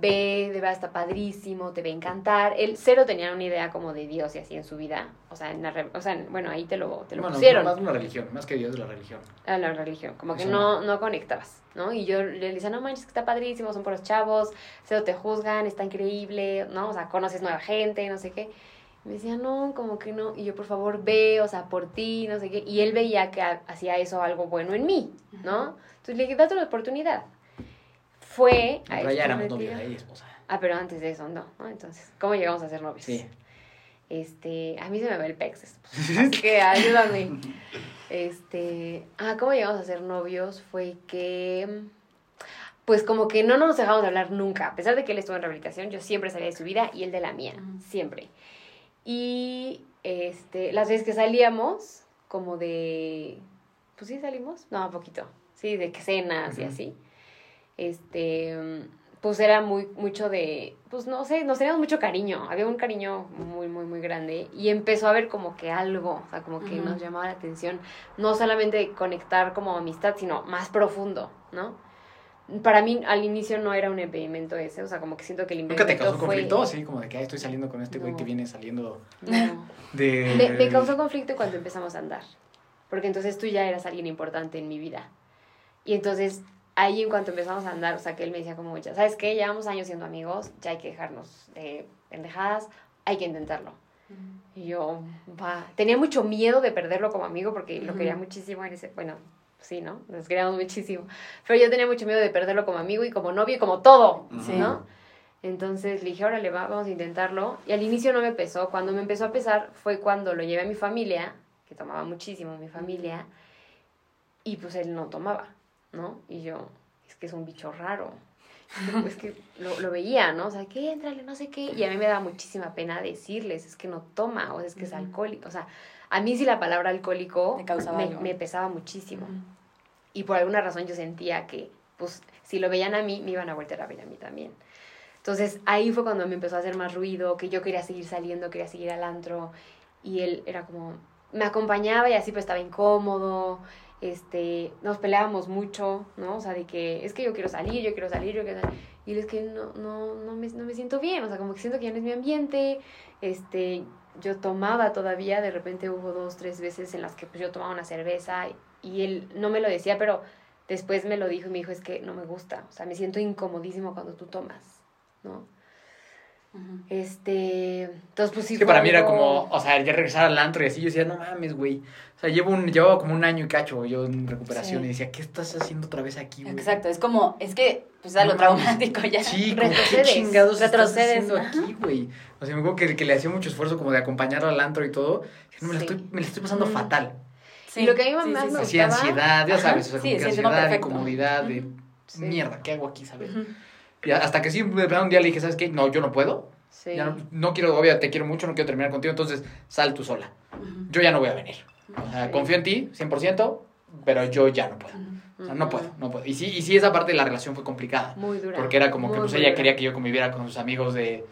ve, de verdad está padrísimo, te va a encantar. Él cero tenía una idea como de Dios y así en su vida, o sea, en la re- o sea en- bueno, ahí te lo, te lo Bueno, pusieron más una religión, más que Dios, la religión. a la religión, como que Eso no, no conectabas, ¿no? Y yo le decía, no manches, que está padrísimo, son puros chavos, cero te juzgan, está increíble, ¿no? O sea, conoces nueva gente, no sé qué. Y me decía, no, como que no. Y yo, por favor, ve, o sea, por ti, no sé qué. Y él veía que ha- hacía eso algo bueno en mí, ¿no? Entonces le dije, date una oportunidad. Fue a Pero ya éramos novios ahí, esposa. Ah, pero antes de eso, no, ¿no? Entonces, ¿cómo llegamos a ser novios? Sí. Este, a mí se me va el pex. <laughs> Así que ayúdame. Este, ah, ¿cómo llegamos a ser novios? Fue que, pues como que no nos dejamos de hablar nunca. A pesar de que él estuvo en rehabilitación, yo siempre salía de su vida y él de la mía, siempre. Y, este, las veces que salíamos, como de, pues sí salimos, no, poquito, sí, de que cenas y así. Este, pues era muy, mucho de, pues no sé, nos teníamos mucho cariño, había un cariño muy, muy, muy grande y empezó a haber como que algo, o sea, como que Ujú. nos llamaba la atención, no solamente conectar como amistad, sino más profundo, ¿no? Para mí al inicio no era un impedimento ese, o sea, como que siento que el ¿Nunca te impedimento causó fue... conflicto? Así como de que "Ay, estoy saliendo con este güey No. que viene saliendo No. de... Me, me causó conflicto cuando empezamos a andar, porque entonces tú ya eras alguien importante en mi vida. Y entonces ahí en cuanto empezamos a andar, o sea, que él me decía como, ya, ¿sabes qué? Llevamos años siendo amigos, ya hay que dejarnos de pendejadas, hay que intentarlo. Y yo, va, tenía mucho miedo de perderlo como amigo porque lo quería muchísimo en ese, bueno, sí, ¿no? Nos queríamos muchísimo. Pero yo tenía mucho miedo de perderlo como amigo y como novio y como todo, Sí. ¿no? Entonces le dije, órale, va, vamos a intentarlo. Y al inicio no me pesó. Cuando me empezó a pesar fue cuando lo llevé a mi familia, que tomaba muchísimo mi familia, y pues él no tomaba, ¿no? Y yo, es que es un bicho raro. Es que lo, lo veía, ¿no? O sea, que entrale, no sé qué. Y a mí me daba muchísima pena decirles, es que no toma, o es que es alcohólico. O sea, a mí sí la palabra alcohólico Te causaba me, me pesaba muchísimo. Y por alguna razón yo sentía que, pues, si lo veían a mí, me iban a voltear a ver a mí también. Entonces ahí fue cuando me empezó a hacer más ruido, que yo quería seguir saliendo, quería seguir al antro. Y él era como, me acompañaba y así pues estaba incómodo. Este, nos peleábamos mucho, ¿no? O sea, de que es que yo quiero salir, yo quiero salir, yo quiero salir. Y es que no, no, no, me, no me siento bien, o sea, como que siento que ya no es mi ambiente. Este, yo tomaba todavía, de repente hubo dos, tres veces en las que pues yo tomaba una cerveza y él no me lo decía, pero después me lo dijo y me dijo, es que no me gusta, o sea, me siento incomodísimo cuando tú tomas, ¿no? Este, entonces pues sí Es que para mí era como, o sea, ya regresar al antro y así, yo decía, no mames, güey. O sea, llevo un, llevaba como un año y cacho yo en recuperación Sí. y decía, ¿qué estás haciendo otra vez aquí, güey? Exacto, es como, es que, pues a lo No traumático ya. Sí, como, ¿qué Retrocedes, chingados estás retrocedes, haciendo ajá. aquí, güey? O sea, me acuerdo que, que le hacía mucho esfuerzo como de acompañarlo al antro y todo. Dije, no, me, la Sí. estoy, me la estoy pasando fatal. Sí, Y lo que a mí más me gustaba- ansiedad, ya sabes, o sea, sí, como que ansiedad, incomodidad, de mierda, ¿qué hago aquí, sabes? Y hasta que sí, un día le dije, ¿sabes qué? No, yo no puedo. Sí. Ya no, no quiero, obvio, te quiero mucho, no quiero terminar contigo, entonces sal tú sola. Yo ya no voy a venir. O sea, Sí. confío en ti, 100%, pero yo ya no puedo. O sea, no puedo, no puedo. Y sí, y sí esa parte de la relación fue complicada. Muy dura. Porque era como que pues ella quería que yo conviviera con sus amigos de,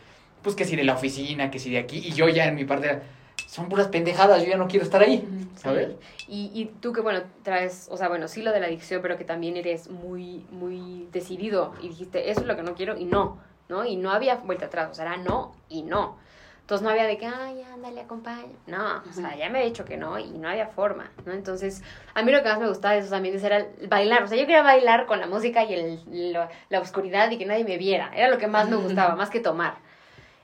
pues que si de la oficina, que si de aquí. Y yo ya en mi parte era, son puras pendejadas, yo ya no quiero estar ahí, ¿sabes? Y, y tú que, bueno, traes, o sea, bueno, sí lo de la adicción, pero que también eres muy, muy decidido y dijiste, eso es lo que no quiero y no, ¿no? Y no había vuelta atrás, o sea, era no y no. Entonces no había de que, ay, ándale, acompaña. No, o sea, ya me he dicho que no y no había forma, ¿no? Entonces, a mí lo que más me gustaba de esos ambientes era el bailar. O sea, yo quería bailar con la música y el, lo- la oscuridad y que nadie me viera. Era lo que más me <laughs> gustaba, más que tomar.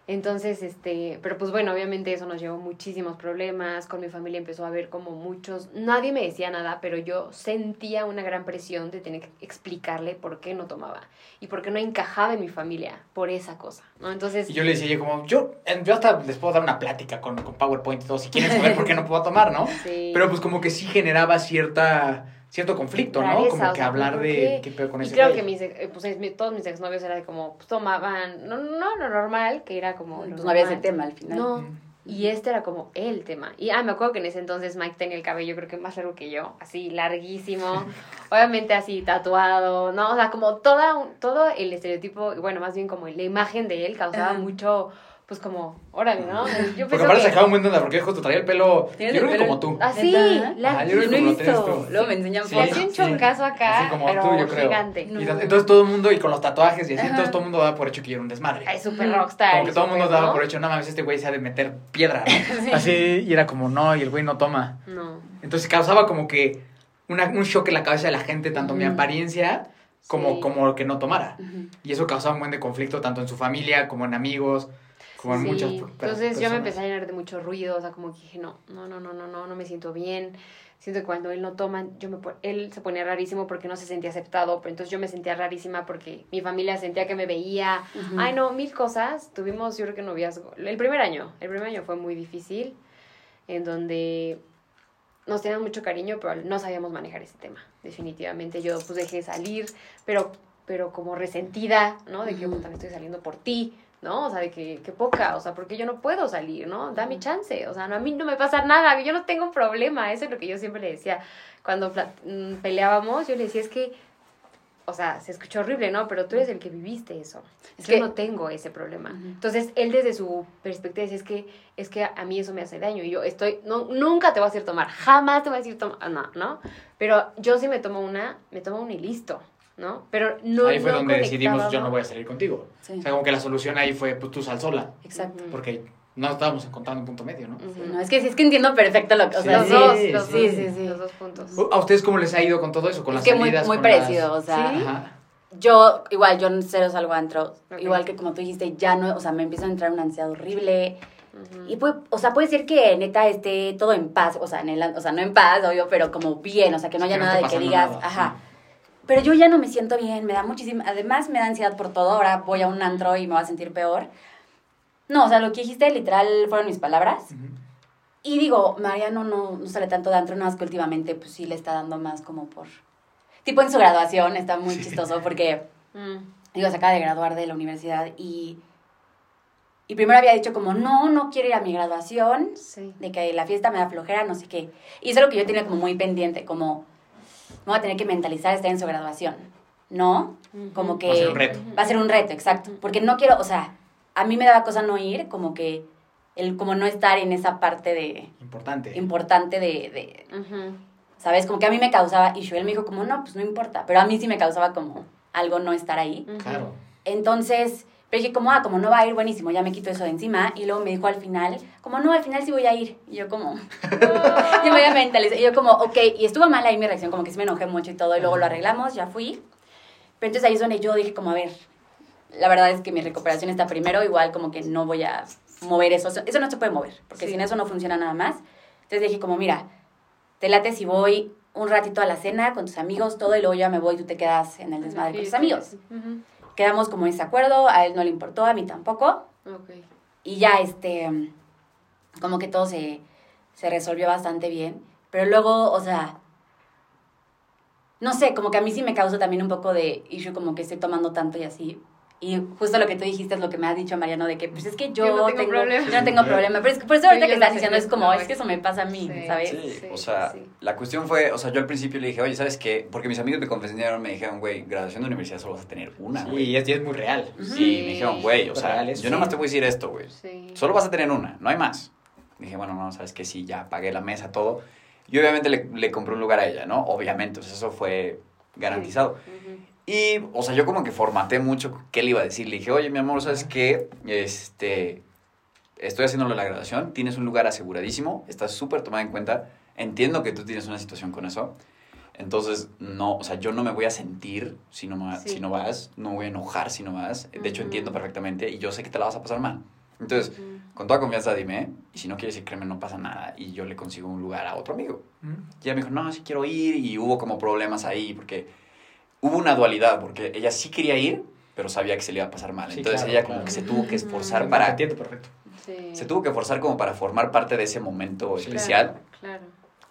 Entonces, este, pero pues bueno, obviamente eso nos llevó muchísimos problemas, con mi familia empezó a haber como muchos, nadie me decía nada, pero yo sentía una gran presión de tener que explicarle por qué no tomaba y por qué no encajaba en mi familia por esa cosa, ¿no? Entonces, Y yo le decía, yo como, yo, eh, yo hasta les puedo dar una plática con, con PowerPoint y todo, si quieren saber por qué no puedo tomar, ¿no? <laughs> sí. Pero pues como que sí generaba cierta, cierto conflicto, ¿no? Como que sea, hablar ¿por de qué? pedo con y ese creo güey. que mis, ex- eh, pues, todos mis exnovios era de como, pues tomaban, no, no, lo normal, que era como... Pues no había ese tema al final. No. Y este era como el tema. Y ah, me acuerdo que en ese entonces Mike tenía el cabello, creo que más largo que yo, así larguísimo, <laughs> obviamente así tatuado, ¿no? O sea, como toda un- todo el estereotipo, bueno, más bien como la imagen de él causaba mucho, pues como, órale, ¿no? Yo Porque aparte que... sacaba un buen onda, porque justo traía el pelo, yo creo que como tú. Así, ¿Neta? la- yo creo que he como tú. Luego me enseñan Sí. fotos. un choncazo acá, Así como pero tú, yo creo. gigante. Y No. entonces entonces todo el mundo, y con los tatuajes y así, Ajá. entonces todo el mundo daba por hecho que yo era un desmadre. Ay, súper rockstar. Como que todo el mundo daba ¿no? por hecho, no mames, este güey se ha de meter piedra, ¿no? <laughs> Así, y era como, no, y el güey no toma. No. Entonces causaba como que una- un shock en la cabeza de la gente, tanto mi apariencia como, Sí. como que no tomara. Y eso causaba un buen de conflicto tanto en su familia como en amigos, como en Sí, muchas Entonces yo me empecé a llenar de mucho ruido, o sea, como que dije, no, no, no, no, no, no, no me siento bien. Siento que cuando él no toma, yo me, él se ponía rarísimo porque no se sentía aceptado, pero entonces yo me sentía rarísima porque mi familia sentía que me veía. Ay, no, mil cosas. Tuvimos, yo creo que noviazgo. El primer año, el primer año fue muy difícil, en donde nos teníamos mucho cariño, pero no sabíamos manejar ese tema. Definitivamente yo pues dejé de salir, pero, pero como resentida, ¿no? De que puta, me estoy saliendo por ti, ¿no? O sea, de que, que poca, o sea, porque yo no puedo salir, ¿no? Dame chance, o sea, no, a mí no me pasa nada, yo no tengo un problema, eso es lo que yo siempre le decía. Cuando mm, peleábamos, yo le decía, es que, o sea, se escuchó horrible, ¿no? Pero tú eres el que viviste eso. Es yo que- no tengo ese problema. Entonces, él desde su perspectiva decía, es que, es que a mí eso me hace daño. Y yo estoy, no, nunca te voy a decir tomar, jamás te voy a decir tomar, no, ¿no? Pero yo sí me tomo una, me tomo una y listo, ¿no? Pero no ahí fue no donde decidimos, yo no voy a salir contigo. Sí. O sea, como que la solución ahí fue, pues tú sal sola, Exacto. Porque no estábamos encontrando un punto medio, ¿no? Sí, no, es que sí, es que entiendo perfecto lo que, o Sí, sea, los sí, dos, sí, los sí, dos, sí, sí. los dos puntos. ¿A ustedes cómo les ha ido con todo eso? Con Es las que muy, salidas, muy las- parecido, o sea, yo igual, yo cero salgo a antro, Ok. igual que como tú dijiste, ya no, o sea, me empieza a entrar una ansiedad horrible, y puede, o sea, puede ser que neta esté todo en paz, o sea, en el, o sea, no en paz, obvio, pero como bien, o sea, que no haya que no nada de que digas, nada, ajá. sí. Pero yo ya no me siento bien, me da muchísima, además me da ansiedad por todo, ahora voy a un antro y me voy a sentir peor. No, o sea, lo que dijiste literal fueron mis palabras. Ujú. Y digo, Mariano no, no sale tanto de antro, nada más que últimamente pues sí le está dando más como por... Tipo en su graduación, está muy chistoso porque, <laughs> Mm. digo, se acaba de graduar de la universidad y... Y primero había dicho como, no, no quiero ir a mi graduación, Sí. de que la fiesta me da flojera, no sé qué. Y eso es lo que yo tenía como muy pendiente, como, me voy a tener que mentalizar estar en su graduación, ¿no? Como que... Va a ser un reto. Va a ser un reto, exacto. Porque no quiero, o sea, a mí me daba cosa no ir, como que, el, como no estar en esa parte de Importante. importante de, de. ¿sabes? Como que a mí me causaba, y él me dijo como, no, pues no importa, pero a mí sí me causaba como algo no estar ahí. Claro. Entonces, pero dije como, ah, como no va a ir, buenísimo, ya me quito eso de encima. Y luego me dijo al final, como, no, al final sí voy a ir. Y yo como, <laughs> ya me voy a mentalizar. Y yo como, ok, y estuvo mal ahí mi reacción, como que sí me enojé mucho y todo, y luego lo arreglamos, ya fui. Pero entonces ahí es donde yo dije como, a ver, la verdad es que mi recuperación está primero, igual como que no voy a mover eso, eso no se puede mover, porque Sí. sin eso no funciona nada más. Entonces dije como, mira, te late si voy un ratito a la cena con tus amigos, todo, y luego ya me voy, tú te quedas en el desmadre con tus Sí, amigos. Ujú. Quedamos como en ese acuerdo, a él no le importó, a mí tampoco, y ya este, como que todo se, se resolvió bastante bien, pero luego, o sea, no sé, como que a mí sí me causa también un poco de issue, como que estoy tomando tanto y así, Y justo lo que tú dijiste es lo que me ha dicho Mariano, de que pues es que yo, Yo no tengo problema. yo no tengo problema. Pero es que por eso ahorita que estás sé, diciendo es como, es que eso me pasa a mí, Sí. ¿sabes? Sí, Sí, o sea, sí. la cuestión fue, o sea, yo al principio le dije, oye, ¿sabes qué? Porque mis amigos me confesaron, me dijeron, güey, graduación de universidad solo vas a tener una, Sí, güey. y es, y es muy real. Y me dijeron, güey, o sea, yo nomás te voy a decir esto, güey. Sí. Solo vas a tener una, no hay más. Dije, bueno, no, sabes que sí, ya pagué la mesa, todo. Y obviamente le, le compré un lugar a ella, ¿no? Obviamente, o sea, eso fue garantizado. Ujú. Y, o sea, yo como que formaté mucho qué le iba a decir. Le dije, oye, mi amor, ¿sabes qué? Este, estoy haciéndolo la graduación, tienes un lugar aseguradísimo, estás súper tomada en cuenta. Entiendo que tú tienes una situación con eso. Entonces, no, o sea, yo no me voy a sentir si no, Sí. si no vas, no me voy a enojar si no vas. De hecho, Ujú. entiendo perfectamente y yo sé que te la vas a pasar mal. Entonces, Ujú. con toda confianza dime, y si no quieres ir, créeme, no pasa nada. Y yo le consigo un lugar a otro amigo. Ujú. Y ella me dijo, no, sí quiero ir. Y hubo como problemas ahí, porque hubo una dualidad, porque ella sí quería ir, pero sabía que se le iba a pasar mal. Sí, Entonces claro, ella como claro. que se tuvo que esforzar Te para... entiendo perfecto. Sí. Se tuvo que forzar como para formar parte de ese momento Sí. especial. Claro.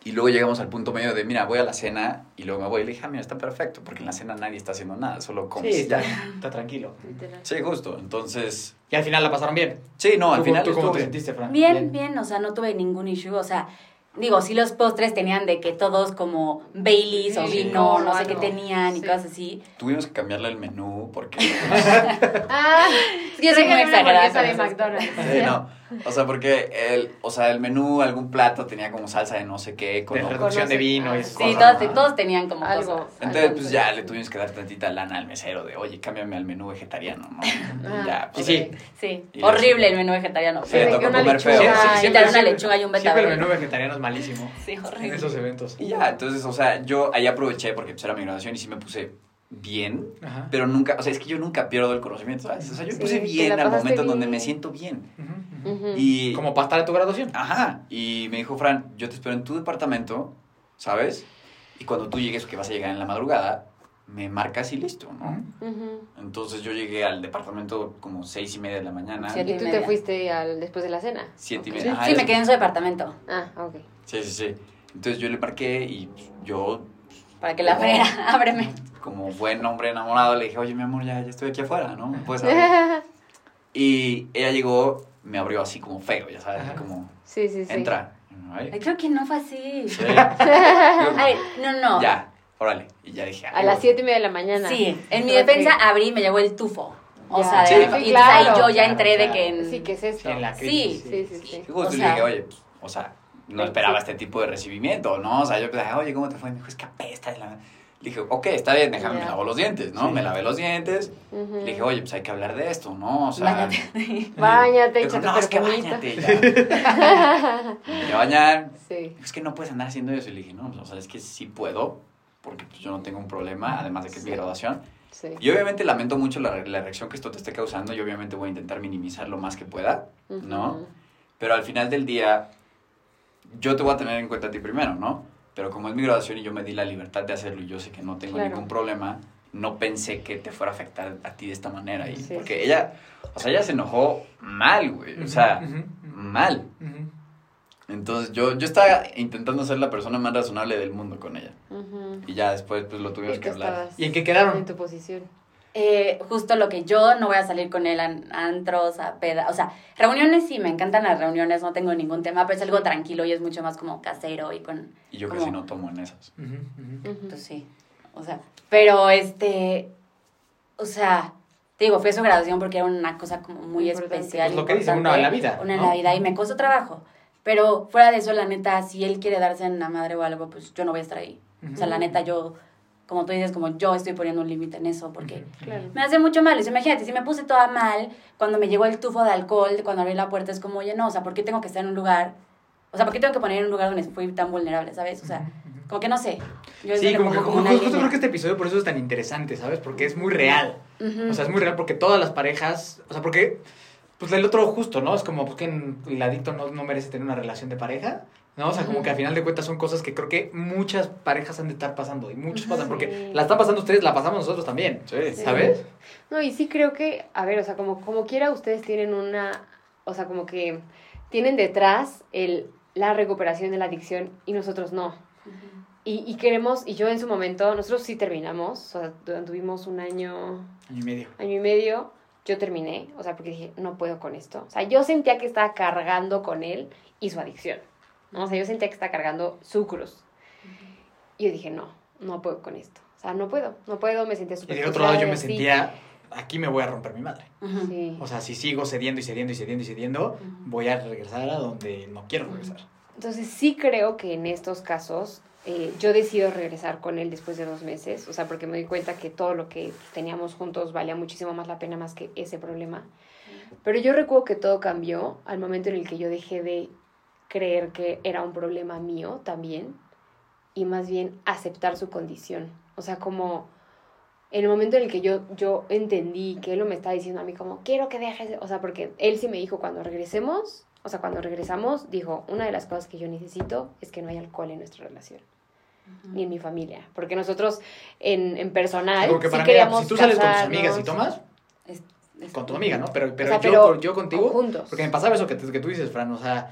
Y luego llegamos al punto medio de, mira, voy a la cena y luego me voy. Y le dije, ah, mira, está perfecto, porque en la cena nadie está haciendo nada, solo Sí, comes. está, ya. está tranquilo. Literal. Sí, justo. Entonces, Y al final la pasaron bien. sí, no, al ¿Tú, final ¿Tú cómo estuvo te bien. sentiste, Fran? Bien, bien, o sea, no tuve ningún issue, o sea, digo, sí los postres tenían de que todos como Baileys o vino, sí. no sé qué tenían y cosas así. Tuvimos que cambiarle el menú porque... <laughs> Ah, yo soy muy exagerada de McDonald's. Sí, no. O sea, porque el, o sea, el menú, algún plato tenía como salsa de no sé qué, con De reducción de vino y Sí, cosas, todos, ¿no? todos tenían como Algo. cosas. Entonces, algo pues ya le tuvimos que dar tantita lana al mesero de, oye, cámbiame al menú vegetariano, ¿no? Ah. Y ya, pues, sí, Sí, Y horrible el menú vegetariano. Sí, le Sí, tocó una comer lechuga. feo. Sí, sí, te dan una lechuga y un Siempre el betabel. menú vegetariano es malísimo. Sí, En horrible. esos eventos. Y ya, entonces, o sea, yo ahí aproveché porque pues, era mi graduación y sí me puse bien, Ajá. pero nunca, o sea, es que yo nunca pierdo el conocimiento, ¿sabes? O sea, yo me Sí, puse bien al momento en donde bien. me siento bien. Y, Como para estar en tu graduación. ajá, y me dijo, Fran, yo te espero en tu departamento, ¿sabes? Y cuando tú llegues, que vas a llegar en la madrugada, me marcas y listo, ¿no? Entonces yo llegué al departamento como seis y media de la mañana. Siete Y tú media. te fuiste al, después de la cena. Siete y media. Ajá, Sí, es- me quedé en su departamento Ah, ok. Sí, sí, sí. Entonces yo le marqué y yo, para que la abriera. <laughs> Ábreme. Como buen hombre enamorado, le dije, oye, mi amor, ya, ya estoy aquí afuera, ¿no? ¿Me puedes <laughs> abrir?" Y ella llegó, me abrió así como feo, ya sabes, Ajá. como, Sí, sí, sí. entra. Ay, creo que no fue así. sí. <laughs> Ay, no, no. Ya, órale. Y ya dije, A "Ay, las güey". siete y media de la mañana. Sí, en mi defensa abrí y me llegó el tufo. O Ya. sea, de- Sí, y entonces claro. ahí yo ya Claro, entré de que en... Sí, ¿qué es esto? Sí, en la Sí, crisis, Sí, sí, sí. Y justo O le sea- dije, oye, pues, o sea, no Sí. esperaba este tipo de recibimiento, ¿no? O sea, yo pensaba, oye, ¿cómo te fue? Y me dijo, es que apesta. de la-". Le dije, ok, está bien, déjame, me Ya. lavo los dientes, ¿no? Sí. Me lavé los dientes. Le dije, oye, pues hay que hablar de esto, ¿no? O sea... Báñate. <laughs> Báñate, Dijo, no, es que bañate ya. <laughs> Me a bañar. Sí. Es que no puedes andar haciendo eso. Y le dije, no, o sea, es que sí puedo, porque pues, yo no tengo un problema, además de que es mi graduación. Sí. Y obviamente lamento mucho la, re- la reacción que esto te esté causando y obviamente voy a intentar minimizar lo más que pueda, ¿no? Pero al final del día, yo te voy a tener en cuenta a ti primero, ¿no? Pero como es mi graduación y yo me di la libertad de hacerlo y yo sé que no tengo Claro. ningún problema, no pensé que te fuera a afectar a ti de esta manera. Y, Sí, porque sí, ella, o sea, ella se enojó mal, güey. O sea, mal. Entonces yo, yo estaba intentando ser la persona más razonable del mundo con ella. Y ya después pues lo tuvimos que hablar. estabas ¿Y en qué quedaron? En tu posición. Eh, justo lo que yo no voy a salir con él a antros, a peda. O sea, reuniones sí, me encantan las reuniones, no tengo ningún tema, pero es algo tranquilo y es mucho más como casero y con... Y yo como- casi no tomo en esas. Ujú. Pues sí, o sea, pero este, o sea, te digo, fue su graduación porque era una cosa como muy Importante. especial. Pues lo que dice, una en la vida, Una en ¿no? la vida y me costó trabajo. Pero fuera de eso, la neta, si él quiere darse en la madre o algo, pues yo no voy a estar ahí. O sea, la neta, yo, como tú dices, como yo estoy poniendo un límite en eso porque Claro. me hace mucho mal. O sea, imagínate, si me puse toda mal cuando me llegó el tufo de alcohol, cuando abrí la puerta, es como, oye, no, o sea, ¿por qué tengo que estar en un lugar? O sea, ¿por qué tengo que poner en un lugar donde fui tan vulnerable, ¿sabes? O sea, como que no sé. Yo Sí, como que pongo justo, creo que este episodio por eso es tan interesante, ¿sabes? Porque es muy real. O sea, es muy real porque todas las parejas, o sea, porque, pues el otro justo, ¿no? Es como, pues que el adicto no, no merece tener una relación de pareja, ¿no? O sea, como que al final de cuentas son cosas que creo que muchas parejas han de estar pasando y muchos pasan porque Sí. la están pasando ustedes, la pasamos nosotros también, Sí. ¿sabes? No, y sí creo que, a ver, o sea, como, como quiera ustedes tienen una, o sea, como que tienen detrás el, la recuperación de la adicción y nosotros no. Y, y queremos, y yo en su momento, nosotros sí terminamos, o sea, tu- tuvimos un año, Año y medio. año y medio, yo terminé, o sea, porque dije, no puedo con esto. O sea, yo sentía que estaba cargando con él y su adicción. ¿No? O sea, yo sentía que estaba cargando su cruz. Y yo dije, no, no puedo con esto. O sea, no puedo, no puedo, me sentía Y súper del otro lado yo me y así. sentía, aquí me voy a romper mi madre. Sí. O sea, si sigo cediendo y cediendo y cediendo y cediendo, voy a regresar a donde no quiero regresar. Entonces sí creo que en estos casos eh, yo decido regresar con él después de dos meses, o sea, porque me doy cuenta que todo lo que teníamos juntos valía muchísimo más la pena más que ese problema. Pero yo recuerdo que todo cambió al momento en el que yo dejé de creer que era un problema mío también y más bien aceptar su condición. O sea, como en el momento en el que yo, yo entendí que él lo me estaba diciendo a mí como, quiero que dejes, de-". o sea, porque él sí me dijo cuando regresemos, o sea, cuando regresamos, dijo, una de las cosas que yo necesito es que no haya alcohol en nuestra relación, ni en mi familia, porque nosotros en, en personal Porque sí para mí, era, queríamos si tú sales con tus amigas y tomas, Es- es- con tu amiga, ¿no? Pero, pero, sea, yo, pero yo contigo, juntos. porque me pasaba eso que, te- que tú dices, Fran, o sea,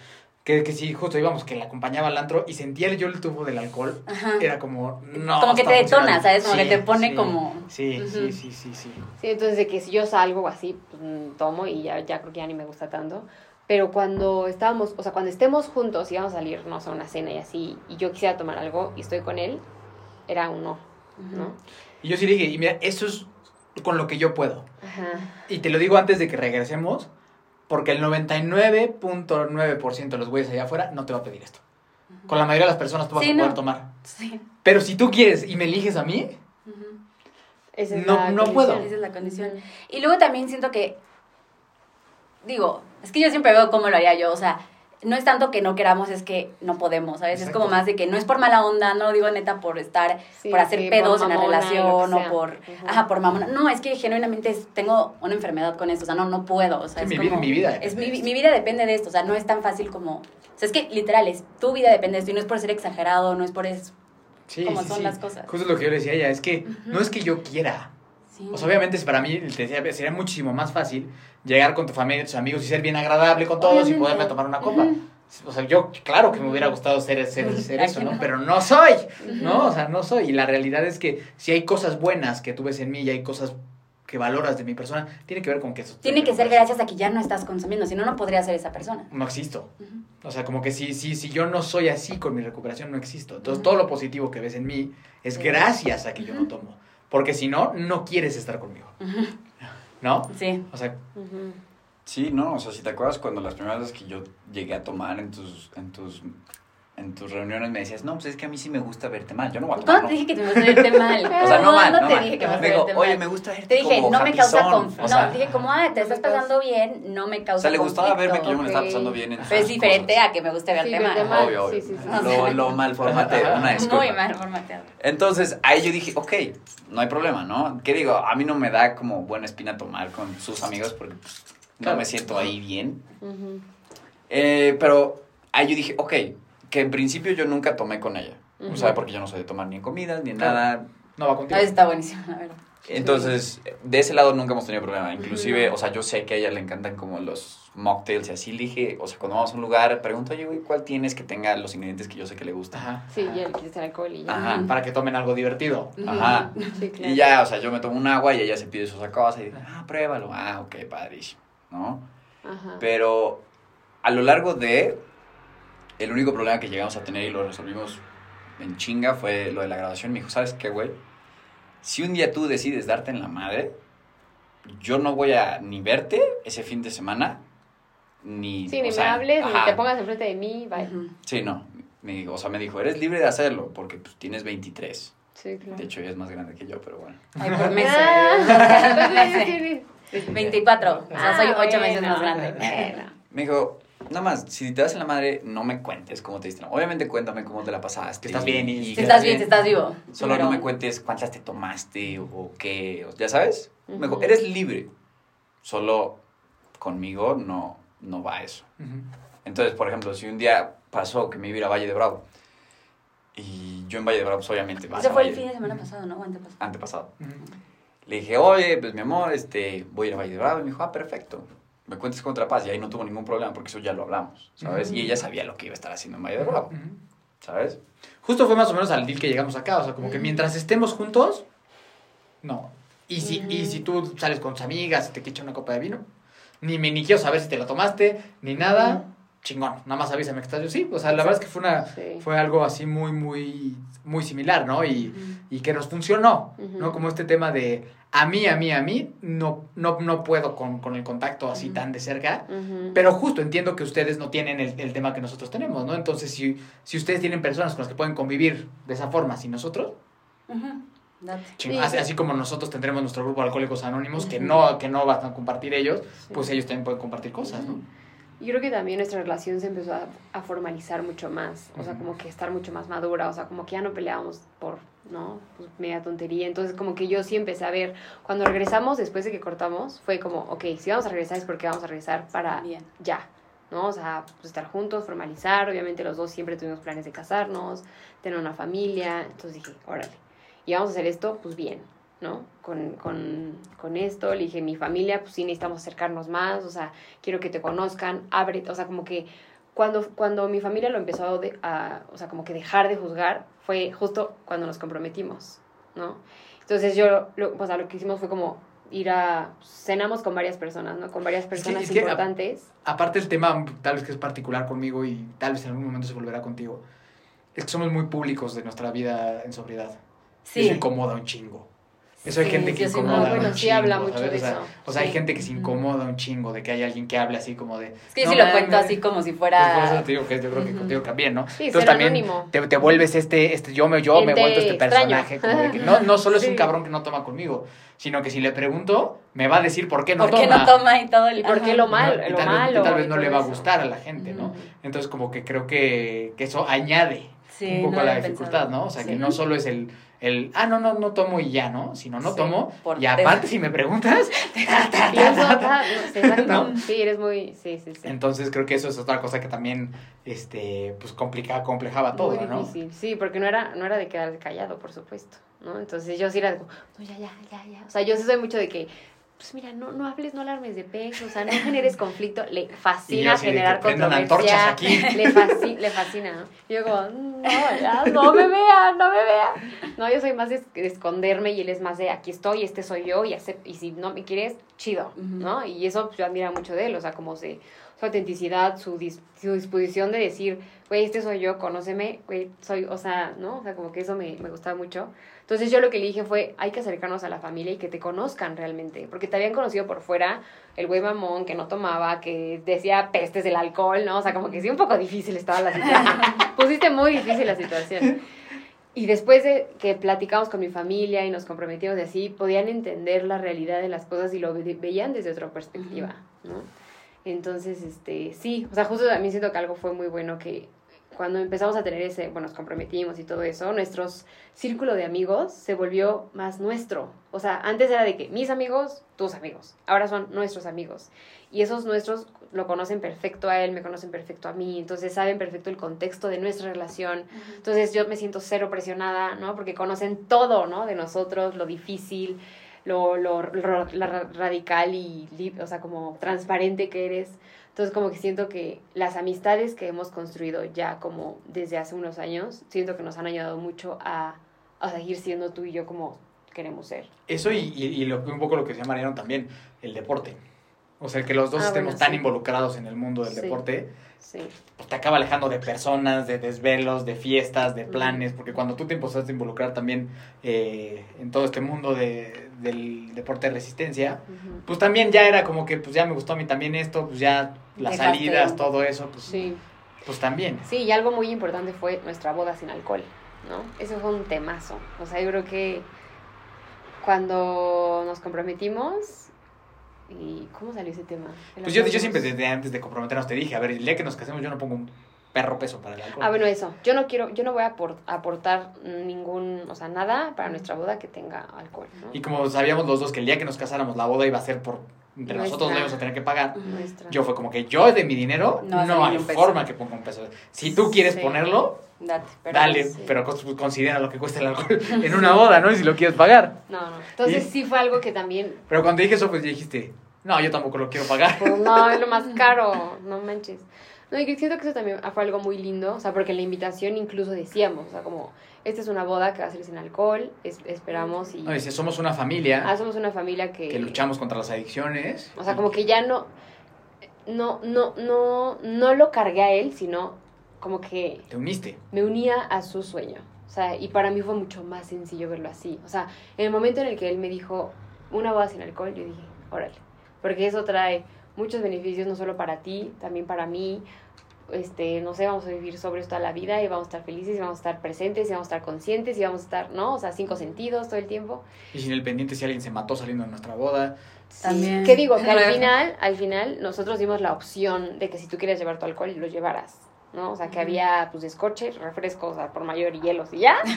que, que sí, justo íbamos, que la acompañaba al antro y sentía yo el tubo del alcohol, Ajá. era como, no. Como que te detona. ¿sabes? Como que te pone sí, como- Sí, Ujú. sí, sí, sí, sí. Sí, entonces de que si yo salgo así, pues, mm, tomo y ya, ya creo que ya ni me gusta tanto. Pero cuando estábamos, o sea, cuando estemos juntos y vamos a salir, no sé, a una cena y así, y yo quisiera tomar algo y estoy con él, era un no, ¿no? Y yo sí dije, y mira, eso es con lo que yo puedo. Ajá. Y te lo digo antes de que regresemos, porque el 99.9% de los güeyes allá afuera no te va a pedir esto. Con la mayoría de las personas tú vas Sí, a poder no. tomar. Sí. Pero si tú quieres y me eliges a mí. Esa es No- la no puedo. Esa es la condición. Y luego también siento que, digo, es que yo siempre veo cómo lo haría yo, o sea, no es tanto que no queramos, es que no podemos, ¿sabes? Es como más de que no es por mala onda, no lo digo neta por estar, Sí, por hacer pedos por en la relación o por, Ujú. ajá, por mamona. No, es que genuinamente es- tengo una enfermedad con esto, o sea, no, no puedo, o sea, Sí, es mi vida- como- mi vida es mi, de esto. mi vida depende de esto, o sea, no es tan fácil como, o sea, es que literal, es tu vida depende de esto y no es por ser exagerado, no es por eso. sí, son sí. las cosas. Justo lo que yo le decía a ella, es que no es que yo quiera. Sí. O sea, obviamente para mí, te decía, sería muchísimo más fácil llegar con tu familia, tus amigos y ser bien agradable con todos y poderme tomar una copa. O sea, yo, claro que me hubiera gustado ser, ser, ser ¿A eso, ¿no? Pero no soy, ¿no? O sea, no soy. Y la realidad es que si hay cosas buenas que tú ves en mí y hay cosas que valoras de mi persona, tiene que ver con que eso. Tiene que ser gracias a que ya no estás consumiendo, si no, no podría ser esa persona. No existo. O sea, como que si, si, si yo no soy así con mi recuperación, no existo. Entonces, todo lo positivo que ves en mí es Sí. gracias a que yo no tomo. Porque si no, no quieres estar conmigo. ¿No? Sí. O sea. Sí, no, o sea, si te acuerdas cuando las primeras veces que yo llegué a tomar en tus, en tus, en tus reuniones me decías, no, pues es que a mí sí me gusta verte mal, yo no voy a tomar, ¿Cuándo ¿no? te dije que te vas a verte mal? <laughs> O sea, no mal, ¿Cuándo no te mal. dije que Me digo, verte oye, mal? me gusta verte Te dije, como no me causa happyzón", conflicto. o sea, no, dije como, ah, te estás pasando bien, no me causa o sea, le gustaba conflicto. verme que yo me lo estaba pasando bien en Pero es sus diferente cosas. a que me guste verte Sí, verte mal. mal. Obvio, obvio. Sí, sí, sí. Lo, lo mal formateé, <laughs> una disculpa. Muy mal formateado. Entonces, ahí yo dije, ok, no hay problema, ¿no? ¿Qué digo? A mí no me da como buena espina tomar con sus amigos porque pues, no Claro. me siento ahí bien. Eh, pero ahí yo dije, ok, que en principio yo nunca tomé con ella. O sea, porque yo no soy de tomar ni en comidas, ni en Claro. nada. no va A contigo. veces está buenísimo, la verdad. Entonces, de ese lado nunca hemos tenido problema. Inclusive, o sea, yo sé que a ella le encantan como los mocktails y así. Le dije, o sea, cuando vamos a un lugar, pregunto, oye, güey, ¿cuál tienes que tenga los ingredientes que yo sé que le gustan? Ajá. Sí, ya le quieres alcohol y ya. Ajá. Para que tomen algo divertido. Ajá. <laughs> Sí, claro. Y ya, o sea, yo me tomo un agua y ella se pide sus cosa y dice, ah, pruébalo. Ah, ok, padrísimo, ¿no? Ajá. Pero a lo largo de, el único problema que llegamos a tener y lo resolvimos en chinga fue lo de la graduación. Me dijo, ¿sabes qué, güey? Si un día tú decides darte en la madre, yo no voy a ni verte ese fin de semana, ni... Sí, ni me hables, ajá. ni te pongas enfrente de mí, bye. Sí, no. Me dijo, o sea, me dijo, eres libre de hacerlo porque pues, tienes 23. Sí, claro. De hecho, ella es más grande que yo, pero bueno. Ay, por <laughs> meses. Ah, <laughs> Meses. sí, sí, sí. 24. O sea, soy Ah, 8 meses bueno. más grande. Bueno. Me dijo, nada más, si te das en la madre, no me cuentes cómo te diste. Obviamente cuéntame cómo te la pasaste. Que estás bien y- que estás bien, si estás vivo. Solo Pero- no me cuentes cuántas te tomaste o, qué, o- ya sabes. Me dijo, Ujú. eres libre. Solo conmigo no, no va eso. Ujú. Entonces, por ejemplo, si un día pasó que me iba a ir a Valle de Bravo y yo en Valle de Bravo, pues, obviamente vas Ese a fue el Valle- fin de semana pasado, ¿no? Antepasado. antepasado. Ujú. Le dije, oye, pues mi amor, este, voy a ir a Valle de Bravo. Y me dijo, ah, perfecto. Me cuentes contra paz. Y ahí no tuvo ningún problema porque eso ya lo hablamos, ¿sabes? Y ella sabía lo que iba a estar haciendo en Valle de Bravo. ¿sabes? Justo fue más o menos al deal que llegamos acá. O sea, como que mientras estemos juntos, no. Y si, y si tú sales con tus amigas y te quicha una copa de vino, ni me ni quiero saber si te la tomaste, ni nada, chingón, nada más avísame que estás yo. Sí, o sea, la verdad es que fue, una, Sí. fue algo así muy, muy, muy similar, ¿no? Y, Ujú. y que nos funcionó, Ujú. ¿no? Como este tema de a mí, a mí, a mí, no, no, no puedo con, con el contacto así Ujú. tan de cerca. Pero justo entiendo que ustedes no tienen el, el tema que nosotros tenemos, ¿no? Entonces, si, si ustedes tienen personas con las que pueden convivir de esa forma, sin nosotros, ching- Sí. así, así como nosotros tendremos nuestro grupo de Alcohólicos Anónimos, que no, que no van a compartir ellos, pues ellos también pueden compartir cosas, ¿no? Yo creo que también nuestra relación se empezó a, a formalizar mucho más, o sea, como que estar mucho más madura, o sea, como que ya no peleábamos por, ¿no? Pues media tontería. Entonces, como que yo sí empecé a ver, cuando regresamos, después de que cortamos, fue como, ok, si vamos a regresar es porque vamos a regresar para Bien. ya, ¿no? O sea, pues estar juntos, formalizar, obviamente los dos siempre tuvimos planes de casarnos, tener una familia, entonces dije, órale, y vamos a hacer esto, pues bien, ¿no? Con, con, con esto, le dije, mi familia, pues sí necesitamos acercarnos más, o sea, quiero que te conozcan, abre, o sea, como que cuando, cuando mi familia lo empezó a, de- a, o sea, como que dejar de juzgar, fue justo cuando nos comprometimos, ¿no? Entonces yo, lo, o sea, lo que hicimos fue como ir a, cenamos con varias personas, ¿no? Con varias que- personas es que- importantes. Aparte el tema, tal vez que es particular conmigo y tal vez en algún momento se volverá contigo, es que somos muy públicos de nuestra vida en sobriedad. Sí. Eso incomoda un chingo. Eso hay Sí, gente que muy- incomoda bueno, un sí chingo, habla mucho ¿sabes? de o sea, eso. O sea, hay Sí. gente que se incomoda un chingo de que hay alguien que hable así como de... Es que yo "No sí lo mames". cuento así como si Pues por eso fuera... te digo que yo creo que Ujú. contigo también, ¿no? Sí, Entonces también te, te vuelves este, este, yo me, yo me vuelto este extraño. personaje, como de que no, no solo es un <laughs> Sí. cabrón que no toma conmigo, sino que si le pregunto, me va a decir por qué no ¿Por qué toma. no toma y todo el... ¿Y por qué lo mal- y lo tal vez- y malo tal vez no le va a gustar a la gente, ¿no? Entonces como que creo que, que eso añade Sí, un poco a la dificultad. ¿no? O sea, que Sí. no solo es el, el, ah, no, no, no tomo y ya, ¿no? Sino no Sí, tomo por y aparte si me preguntas, <laughs> <laughs> ta, ta, Y ta, no, sí. ¿No? Eres muy, sí, sí, sí. Entonces creo que eso es otra cosa que también, este, pues complicaba, complejaba todo, muy ¿no? difícil, sí, porque no era, no era de quedar callado, por supuesto, ¿no? Entonces yo sí era de no, ya, ya, ya, ya. O sea, yo sí soy mucho de que, pues mira, no, no hables, no alarmes de peso, o sea, no generes conflicto. Le fascina generar controversia. aquí. Le, fasci- le fascina, ¿no? Y yo como, no, ya, no me vea, no me vea. No, yo soy más de, de esconderme y él es más de, aquí estoy, este soy yo, y, y si no me quieres, chido. ¿no? Y eso pues, yo admiro mucho de él, o sea, como se, su autenticidad, su, dis- su disposición de decir, güey, este soy yo, conóceme, güey, soy, o sea, ¿no? O sea, como que eso me, me gustaba mucho. Entonces yo lo que le dije fue, hay que acercarnos a la familia y que te conozcan realmente, porque te habían conocido por fuera, el güey mamón que no tomaba, que decía pestes del alcohol, ¿no? O sea, como que sí, un poco difícil estaba la situación. <laughs> Pusiste muy difícil la situación. Y después de que platicamos con mi familia y nos comprometimos de así, podían entender la realidad de las cosas y lo ve- veían desde otra perspectiva, ¿no? Entonces, este, sí, o sea, justo también siento que algo fue muy bueno que cuando empezamos a tener ese, bueno, nos comprometimos y todo eso, nuestro círculo de amigos se volvió más nuestro. O sea, antes era de que mis amigos, tus amigos, ahora son nuestros amigos. Y esos nuestros lo conocen perfecto a él, me conocen perfecto a mí, entonces saben perfecto el contexto de nuestra relación. Entonces yo me siento cero presionada, ¿no? Porque conocen todo, ¿no? De nosotros, lo difícil, lo, lo, lo- ra- radical y, o sea, como transparente que eres. Entonces como que siento que las amistades que hemos construido ya como desde hace unos años, siento que nos han ayudado mucho a, a seguir siendo tú y yo como queremos ser. Eso y, y, y lo, un poco lo que decía Mariano también, el deporte. O sea, que los dos Ah, estemos bueno, tan sí. involucrados en el mundo del Sí. deporte, Sí. pues te acaba alejando de personas, de desvelos, de fiestas, de planes, porque cuando tú te empezaste a involucrar también eh, en todo este mundo de, del deporte de resistencia, pues también ya era como que, pues ya me gustó a mí también esto, pues ya las Dejaste salidas, todo eso, pues, pues también. Sí, y algo muy importante fue nuestra boda sin alcohol, ¿no? Eso fue un temazo. O sea, yo creo que cuando nos comprometimos, ¿y cómo salió ese tema? Pues yo, yo siempre desde antes de comprometernos te dije, a ver, el día que nos casemos yo no pongo un perro peso para el alcohol. Ah, bueno, eso. Yo no quiero, yo no voy a apor- aportar ningún, o sea, nada para nuestra boda que tenga alcohol, ¿no? Y como sabíamos los dos que el día que nos casáramos la boda iba a ser por entre Nuestra. nosotros lo íbamos a tener que pagar. Nuestra. Yo fue como que yo de mi dinero No hay forma que ponga un peso. Si tú quieres Sí. ponerlo, Date, pero dale, sí. pero cons- considera lo que cuesta el alcohol <laughs> en una boda, ¿no? Y si lo quieres pagar. No, no. Entonces Y- sí fue algo que también, Pero cuando dije eso, pues dijiste, no, yo tampoco lo quiero pagar. pues no, <laughs> es lo más caro, no manches. No, y siento que eso también fue algo muy lindo, o sea, porque en la invitación incluso decíamos, o sea, como, esta es una boda que va a ser sin alcohol, es- esperamos y... No, dice, somos una familia Ah, somos una familia que... que luchamos contra las adicciones. O sea, como que ya no, no, no, no, no lo cargué a él, sino como que Te uniste. me unía a su sueño. O sea, y para mí fue mucho más sencillo verlo así. O sea, en el momento en el que él me dijo una boda sin alcohol, yo dije, órale. Porque eso trae muchos beneficios, no solo para ti, también para mí. Este, no sé, vamos a vivir sobre toda la vida y vamos a estar felices y vamos a estar presentes y vamos a estar conscientes y vamos a estar, ¿no? O sea, cinco sentidos todo el tiempo. Y sin el pendiente si alguien se mató saliendo de nuestra boda. También. ¿Qué digo? Que al <laughs> final, al final, nosotros dimos la opción de que si tú quieres llevar tu alcohol, lo llevaras, ¿no? O sea, que había, pues, escoche, refrescos, o sea, por mayor y hielos y ya. <laughs>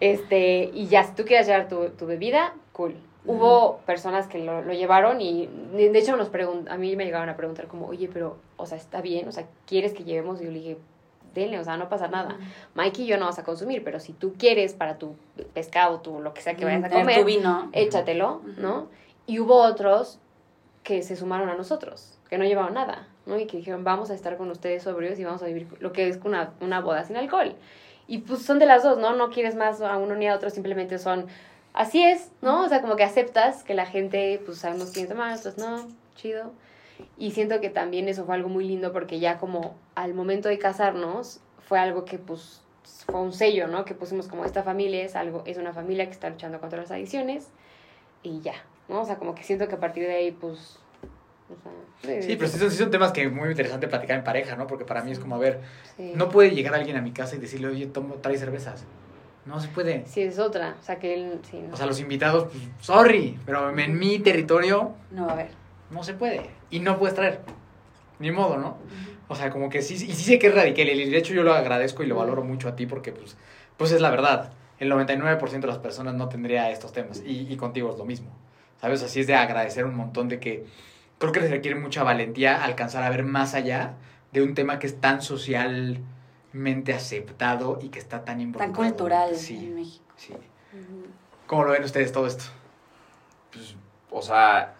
Este, y ya, si tú quieres llevar tu, tu bebida, cool. Hubo personas que lo, lo llevaron y, de hecho, nos a mí me llegaron a preguntar como, oye, pero, o sea, ¿está bien? O sea, ¿quieres que llevemos? Y yo le dije, denle, o sea, no pasa nada. Mikey y yo no vas a consumir, pero si tú quieres para tu pescado, tu lo que sea que vayas a comer, tu vino. échatelo. ¿no? Y hubo otros que se sumaron a nosotros, que no llevaban nada, ¿no? Y que dijeron, vamos a estar con ustedes sobrios y vamos a vivir lo que es una, una boda sin alcohol. Y pues son de las dos, ¿no? No quieres más a uno ni a otro, simplemente son, así es, ¿no? O sea, como que aceptas que la gente, pues sabemos quién tomar, otros no, chido. Y siento que también eso fue algo muy lindo porque ya como al momento de casarnos fue algo que pues fue un sello, ¿no? Que pusimos como esta familia es algo, es una familia que está luchando contra las adicciones y ya, ¿no? O sea, como que siento que a partir de ahí pues... o sea, Sí, pero sí son, sí son temas que es muy interesante platicar en pareja, ¿no? Porque para mí es como, a ver, sí. no puede llegar alguien a mi casa y decirle, oye, tomo, trae cervezas. No se puede. Sí, es otra, o sea, que él, sí, no. O sea, los invitados, pues, sorry, pero en mi territorio No, a ver. no se puede. Y no puedes traer. Ni modo, ¿no? O sea, como que sí, y sí sé que es radical. Y de hecho yo lo agradezco y lo valoro mucho a ti porque, pues, pues es la verdad. El 99% de las personas no tendría estos temas. Y, y contigo es lo mismo. ¿Sabes? Así es de agradecer un montón de que creo que se requiere mucha valentía alcanzar a ver más allá de un tema que es tan socialmente aceptado y que está tan Tan involucrado. cultural en Sí, México. sí. ¿Cómo lo ven ustedes todo esto? Pues, o sea,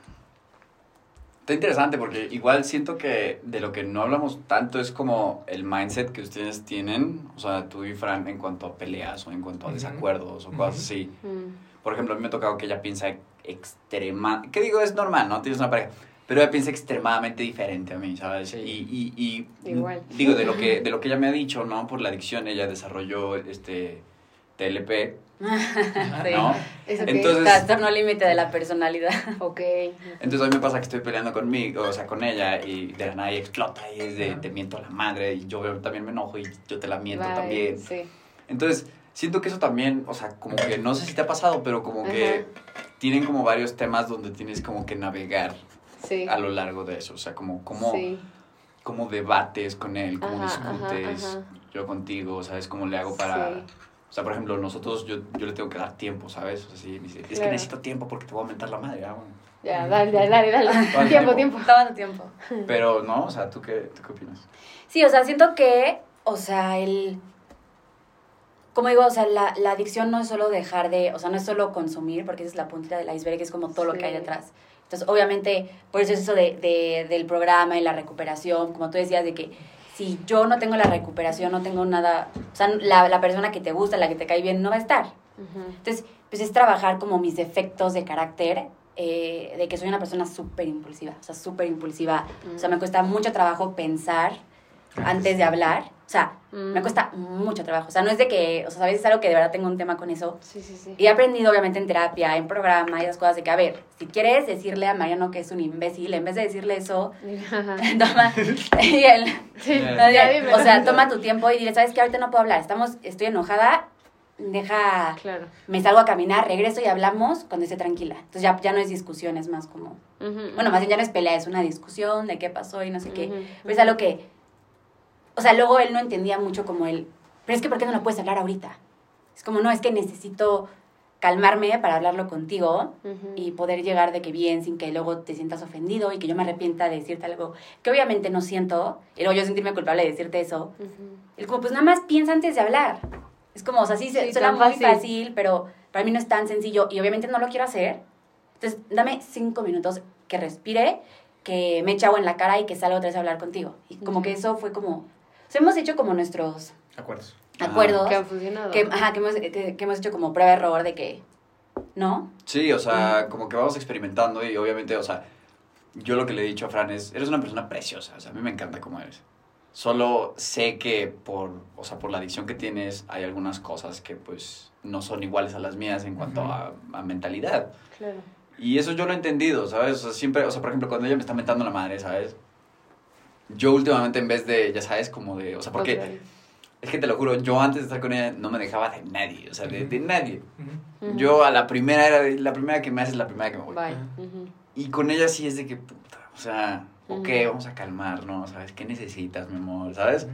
está interesante porque igual siento que de lo que no hablamos tanto es como el mindset que ustedes tienen, o sea, tú y Fran en cuanto a peleas o en cuanto a desacuerdos o cosas así. Mm. Por ejemplo, a mí me ha tocado que ella piensa extrema... ¿Qué digo? Es normal, ¿no? Tienes una pareja. Pero ella piensa extremadamente diferente a mí, ¿sabes? Sí. Y, y, y Igual. digo, de lo, que, de lo que ella me ha dicho, ¿no? Por la adicción, ella desarrolló este TLP, <laughs> Sí. ¿no? Entonces- Trastorno límite de la personalidad. <laughs> Ok. Entonces a mí me pasa que estoy peleando conmigo, o sea, con ella, y de la nada explota y es de, te miento a la madre, y yo también me enojo y yo te la miento Bye. también. Sí. Entonces, siento que eso también, o sea, como que no sé si te ha pasado, pero como que tienen como varios temas donde tienes como que navegar Sí. a lo largo de eso, o sea, como, como, Sí. como debates con él, ajá, discutes ajá. yo contigo, ¿sabes? ¿Cómo le hago para...? Sí. O sea, por ejemplo, nosotros, yo, yo le tengo que dar tiempo, ¿sabes? O sea, sí, me dice, es que necesito tiempo porque te voy a aumentar la madre. Ah, bueno. Ya, dale, dale, dale. dale. Vale, <laughs> tiempo, tiempo. Tomando tiempo. Pero, ¿no? O sea, ¿tú qué, tú qué opinas? Sí, o sea, siento que, o sea, el... Como digo, o sea, la, la adicción no es solo dejar de, o sea, no es solo consumir, porque esa es la puntita del iceberg, es como todo lo que hay detrás. Entonces, obviamente, por eso es eso de, de- del programa y la recuperación, como tú decías, de que si yo no tengo la recuperación, no tengo nada, o sea, la, la persona que te gusta, la que te cae bien, no va a estar. Entonces, pues es trabajar como mis defectos de carácter, eh, de que soy una persona súper impulsiva, o sea, súper impulsiva. O sea, me cuesta mucho trabajo pensar antes de hablar. O sea, Mm. me cuesta mucho trabajo. O sea, no es de que, o sea, a veces es algo que de verdad tengo un tema con eso. Sí, sí, sí. Y he aprendido, obviamente, en terapia, en programa y esas cosas de que, a ver, si quieres decirle a Mariano que es un imbécil, en vez de decirle eso, <laughs> <laughs> toma, <laughs> y él, Sí, o sea, toma tu tiempo y dile, ¿sabes qué? Ahorita no puedo hablar, estamos, estoy enojada, deja, Claro. me salgo a caminar, regreso y hablamos cuando esté tranquila. Entonces ya, ya no es discusión, es más como, bueno, más bien ya no es pelea, es una discusión de qué pasó y no sé qué. Pero es algo que, o sea, luego él no entendía mucho como él, pero es que ¿por qué no lo puedes hablar ahorita? Es como, no, es que necesito calmarme para hablarlo contigo Ujú. y poder llegar de que bien sin que luego te sientas ofendido y que yo me arrepienta de decirte algo que obviamente no siento y luego yo sentirme culpable de decirte eso. Ujú. Es como, pues nada más piensa antes de hablar. Es como, o sea, sí, Sí, suena muy fácil. fácil, pero para mí no es tan sencillo y obviamente no lo quiero hacer. Entonces, dame cinco minutos que respire que me eche agua en la cara y que salga otra vez a hablar contigo. Y como que eso fue como, sea, hemos hecho como nuestros Acuerdos. acuerdos. Que han funcionado. Que, ajá, que hemos, que, que hemos hecho como prueba-error de que, ¿no? Sí, o sea, como que vamos experimentando y obviamente, o sea, yo lo que le he dicho a Fran es, eres una persona preciosa, o sea, a mí me encanta cómo eres. Solo sé que por, o sea, por la adicción que tienes hay algunas cosas que pues no son iguales a las mías en cuanto a, a mentalidad. Claro. Y eso yo lo he entendido, ¿sabes? O sea, siempre, o sea, por ejemplo, cuando ella me está mentando la madre, ¿sabes? Yo últimamente en vez de, ya sabes, como de, o sea, porque es que te lo juro, yo antes de estar con ella no me dejaba de nadie, o sea, de, de nadie. Yo a la primera era de, la primera que me hace es la primera que me voy. Ujú. Y con ella sí es de que, puta, o sea, ok, vamos a calmarnos, ¿sabes? ¿Qué necesitas, mi amor? ¿Sabes?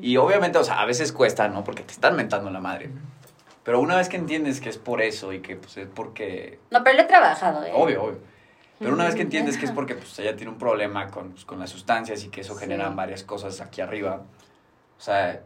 Y obviamente, o sea, a veces cuesta, ¿no? Porque te están mentando la madre. Pero una vez que entiendes que es por eso y que, pues, es porque... No, pero lo he trabajado, ¿eh? Obvio, obvio. Pero una vez que Ujú. entiendes que es porque, pues, ella tiene un problema con, pues, con las sustancias y que eso Sí. genera varias cosas aquí arriba. O sea,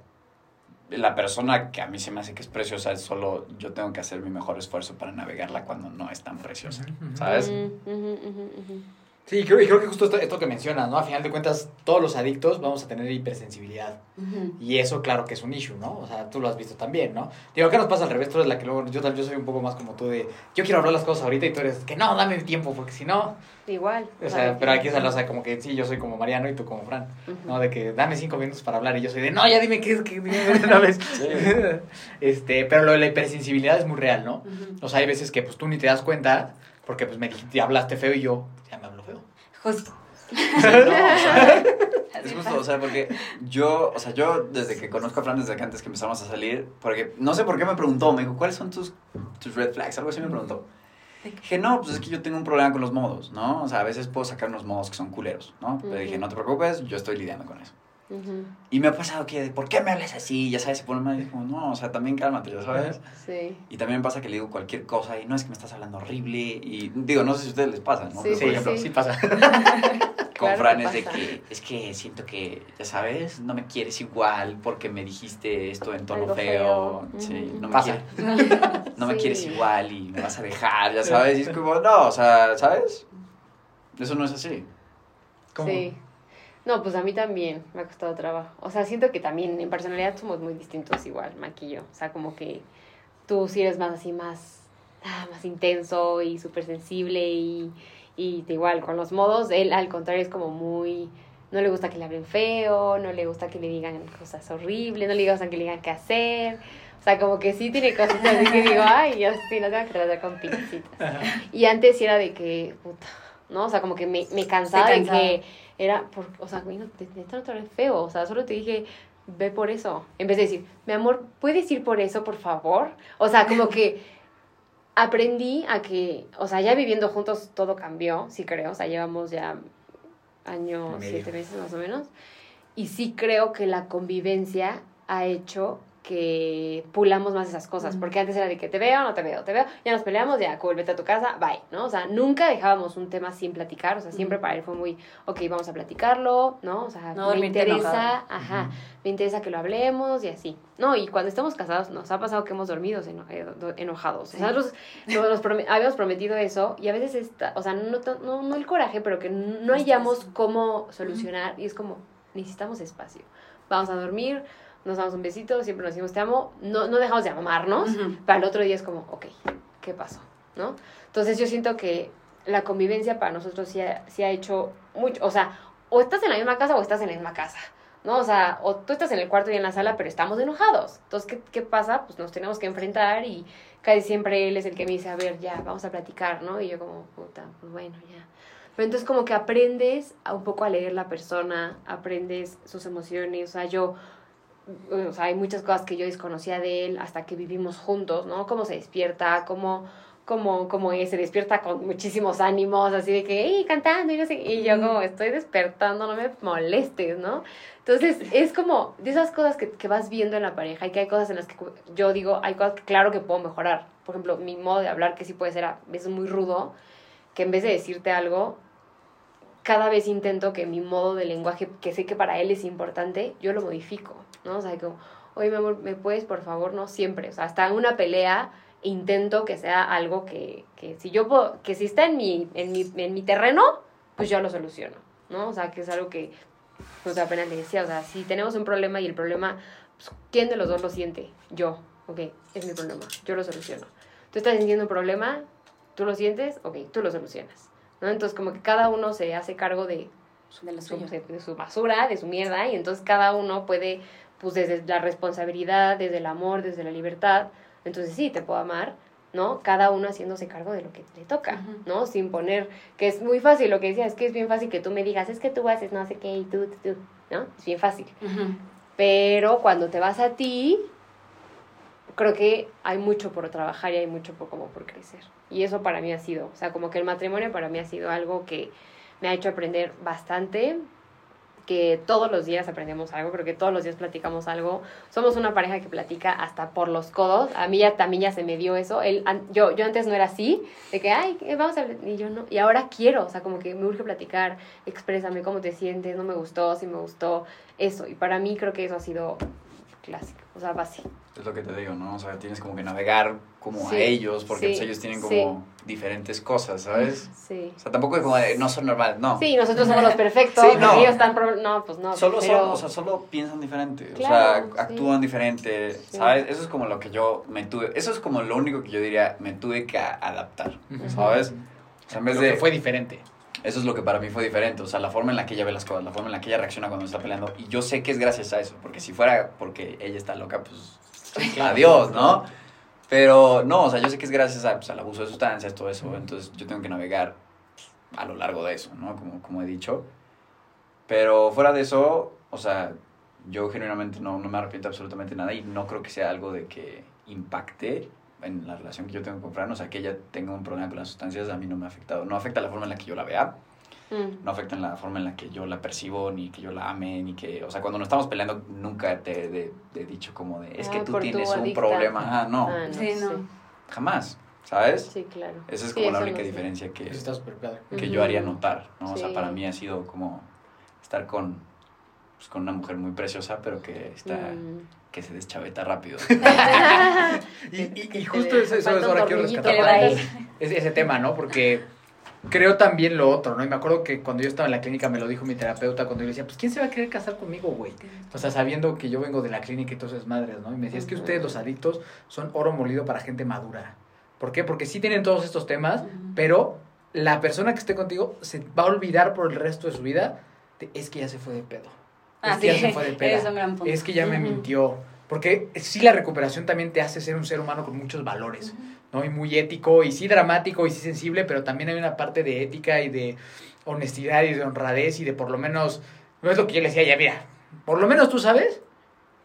la persona que a mí se me hace que es preciosa es solo yo tengo que hacer mi mejor esfuerzo para navegarla cuando no es tan preciosa. ¿sabes? Ujú, ujú, ujú, ujú. Sí, creo, y creo que justo esto, esto que mencionas, ¿no? A final de cuentas, todos los adictos vamos a tener hipersensibilidad. Ujú. Y eso, claro que es un issue, ¿no? O sea, tú lo has visto también, ¿no? Digo, acá nos pasa al revés, tú eres la que luego, yo, tal- yo soy un poco más como tú de, yo quiero hablar las cosas ahorita y tú eres, que no, dame tiempo, porque si no, Igual. o sea, pero aquí es o sea, como que sí, yo soy como Mariano y tú como Fran. ¿no? De que dame cinco minutos para hablar y yo soy de, no, ya dime qué es, que dime de una vez. Sí. <laughs> este, pero lo de la hipersensibilidad es muy real, ¿no? Ujú. O sea, hay veces que pues tú ni te das cuenta, porque pues me dijiste, hablaste feo y yo, ya me Justo. Sí, no, o sea, <laughs> Así Es justo, o sea, porque yo, o sea, yo desde que conozco a Fran, desde que antes que empezamos a salir, porque no sé por qué me preguntó, me dijo, ¿cuáles son tus, tus red flags? Algo así me preguntó. Dije, no, pues es que yo tengo un problema con los modos, ¿no? O sea, a veces puedo sacar unos modos que son culeros, ¿no? Pero dije, no te preocupes, yo estoy lidiando con eso. Y me ha pasado que, ¿por qué me hablas así? Ya sabes, se pone mal y como, no, o sea, también cálmate, ya sabes. Sí. Y también me pasa que le digo cualquier cosa y no es que me estás hablando horrible. Y digo, no sé si a ustedes les pasa, ¿no? Sí, Pero, Sí, por ejemplo, sí pasa. <laughs> con Claro Fran es de que es que siento que, ya sabes, no me quieres igual porque me dijiste esto en tono Algo feo. feo. Sí, no me, Pasa. quieres, <laughs> no me Sí. quieres igual y me vas a dejar, ya sabes. Y es como, no, o sea, ¿sabes? Eso no es así. ¿Cómo? Sí. No, pues a mí también me ha costado trabajo. O sea, siento que también en personalidad somos muy distintos igual, Maquillo. O sea, como que tú sí eres más así, más, ah, más intenso y súper sensible y, y igual con los modos, él al contrario es como muy... No le gusta que le hablen feo, no le gusta que le digan cosas horribles, no le gusta que le digan qué hacer. O sea, como que sí tiene cositas así que digo, ay, ya sí, no tengo que tratar con pincitas. Y antes sí era de que, puta, ¿no? O sea, como que me, me cansaba de que era, por, o sea, güey, no, te, neta no te feo, o sea, solo te dije, ve por eso. En vez de decir, mi amor, ¿puedes ir por eso, por favor? O sea, como que aprendí a que, o sea, ya viviendo juntos todo cambió, sí creo, o sea, llevamos ya año, siete meses más o menos, y sí creo que la convivencia ha hecho que pulamos más esas cosas, Ujú. porque antes era de que te veo, no te veo, te veo, ya nos peleamos, ya, cool, vete a tu casa, bye, ¿no? O sea, nunca dejábamos un tema sin platicar, o sea, siempre Ujú. para él fue muy, ok, vamos a platicarlo, ¿no? O sea, No me interesa, enojado. ajá, me interesa que lo hablemos y así. No, y cuando estamos casados nos ha pasado que hemos dormido eno- eh, do- enojados. Sí. O sea, nosotros nos, nos prome- habíamos prometido eso y a veces, está, o sea, no, no, no el coraje, pero que no hallamos cómo solucionar y es como, necesitamos espacio. Vamos a dormir, nos damos un besito, siempre nos decimos te amo, no, no dejamos de amarnos, Ujú. para el otro día es como, ok, ¿qué pasó? ¿No? Entonces yo siento que la convivencia para nosotros sí ha, sí ha hecho mucho, o sea, o estás en la misma casa o estás en la misma casa, ¿no? O sea, o tú estás en el cuarto y en la sala, pero estamos enojados. Entonces, ¿qué, qué pasa? Pues nos tenemos que enfrentar y casi siempre él es el que me dice, a ver, ya, vamos a platicar, ¿no? Y yo como, puta, pues bueno, ya. Pero entonces como que aprendes a un poco a leer la persona, aprendes sus emociones, o sea, yo o sea, hay muchas cosas que yo desconocía de él hasta que vivimos juntos, ¿no? Cómo se despierta, cómo, cómo, cómo es, se despierta con muchísimos ánimos, así de que, ¡ey, cantando! Y, no sé, y yo como, estoy despertando, no me molestes, ¿no? Entonces, <laughs> es como de esas cosas que, que vas viendo en la pareja y que hay cosas en las que yo digo, hay cosas que claro que puedo mejorar. Por ejemplo, mi modo de hablar, que sí puede ser a veces muy rudo, que en vez de decirte algo, cada vez intento que mi modo de lenguaje, que sé que para él es importante, yo lo modifico, ¿no? O sea, como, oye, mi amor, ¿me puedes, por favor? No siempre, o sea, hasta en una pelea intento que sea algo que, que si yo puedo, que si está en mi, en mi, en mi terreno, pues yo lo soluciono, ¿no? O sea, que es algo que, pues apenas le decía, o sea, si tenemos un problema y el problema, pues, ¿quién de los dos lo siente? Yo, ok, es mi problema, yo lo soluciono. Tú estás sintiendo un problema, tú lo sientes, ok, tú lo solucionas, ¿no? Entonces, como que cada uno se hace cargo de De su, de su basura, de su mierda, y entonces cada uno puede, pues desde la responsabilidad, desde el amor, desde la libertad, entonces sí, te puedo amar, ¿no? Cada uno haciéndose cargo de lo que le toca. ¿no? Sin poner, que es muy fácil, lo que decía, es que es bien fácil que tú me digas, es que tú haces no sé qué, y tú, tú, tú, ¿no? Es bien fácil. Pero cuando te vas a ti, creo que hay mucho por trabajar y hay mucho por, como por crecer. Y eso para mí ha sido, o sea, como que el matrimonio para mí ha sido algo que me ha hecho aprender bastante, que todos los días aprendemos algo, creo que todos los días platicamos algo. Somos una pareja que platica hasta por los codos. A mí ya también ya se me dio eso. Él, yo, yo antes no era así, de que, ay, ¿qué vamos a. Y yo no. Y ahora quiero, o sea, como que me urge platicar, exprésame cómo te sientes, no me gustó, si me gustó, eso. Y para mí creo que eso ha sido clásico, o sea, base. Es lo que te digo, ¿no? O sea, tienes como que navegar como Sí, a ellos, porque sí, pues, ellos tienen sí. como diferentes cosas, ¿sabes? Sí. O sea, tampoco es como de, no son normales, no. Sí, nosotros somos los perfectos, <laughs> Sí, no. ellos están... pro- No, pues no. Solo pero... son, o sea, solo piensan diferente, Claro, o sea, sí. actúan diferente, Sí. ¿sabes? Eso es como lo que yo me tuve, eso es como lo único que yo diría, me tuve que adaptar, Ujú. ¿sabes? O sea, en vez Lo de... que fue diferente. Eso es lo que para mí fue diferente, o sea, la forma en la que ella ve las cosas, la forma en la que ella reacciona cuando está peleando, y yo sé que es gracias a eso, porque si fuera porque ella está loca, pues adiós, ¿no? Pero no, o sea, yo sé que es gracias a, pues, al abuso de sustancias, todo eso, entonces yo tengo que navegar pues, a lo largo de eso, ¿no? Como, como he dicho. Pero fuera de eso, o sea, yo genuinamente no, no me arrepiento absolutamente nada y no creo que sea algo de que impacte en la relación que yo tengo con Fran, o sea, que ella tenga un problema con las sustancias, a mí no me ha afectado. No afecta la forma en la que yo la vea, Mm. no afecta en la forma en la que yo la percibo, ni que yo la ame, ni que... O sea, cuando nos estamos peleando, nunca te he de- de dicho como de, es que Ah, tú tienes un adicta. problema. Ah, no, Ah, no, Sí, no. jamás, ¿sabes? Sí, claro. Esa es Sí, como la única diferencia que, que yo haría notar, ¿no? O sea, para mí ha sido como estar con, pues, con una mujer muy preciosa, pero que está... Mm. que se deschaveta rápido. <laughs> <laughs> Y, y- y Que justo le eso, eso es ahora quiero rescatar ese, ese tema, ¿no? Porque creo también lo otro, ¿no? Y me acuerdo que cuando yo estaba en la clínica me lo dijo mi terapeuta cuando yo le decía, pues ¿quién se va a querer casar conmigo, güey? O sea, sabiendo que yo vengo de la clínica y todas esas madres, ¿no? Y me decía, es que ustedes los adictos son oro molido para gente madura. ¿Por qué? Porque sí tienen todos estos temas, pero la persona que esté contigo se va a olvidar por el resto de su vida de, es que ya se fue de pedo. Ah, es que ya se fue de punto. Es que ya me mintió. Porque sí la recuperación también te hace ser un ser humano con muchos valores. ¿No? Y muy ético, y sí dramático, y sí sensible, pero también hay una parte de ética y de honestidad y de honradez y de por lo menos, no es lo que yo le decía, ya mira, por lo menos tú sabes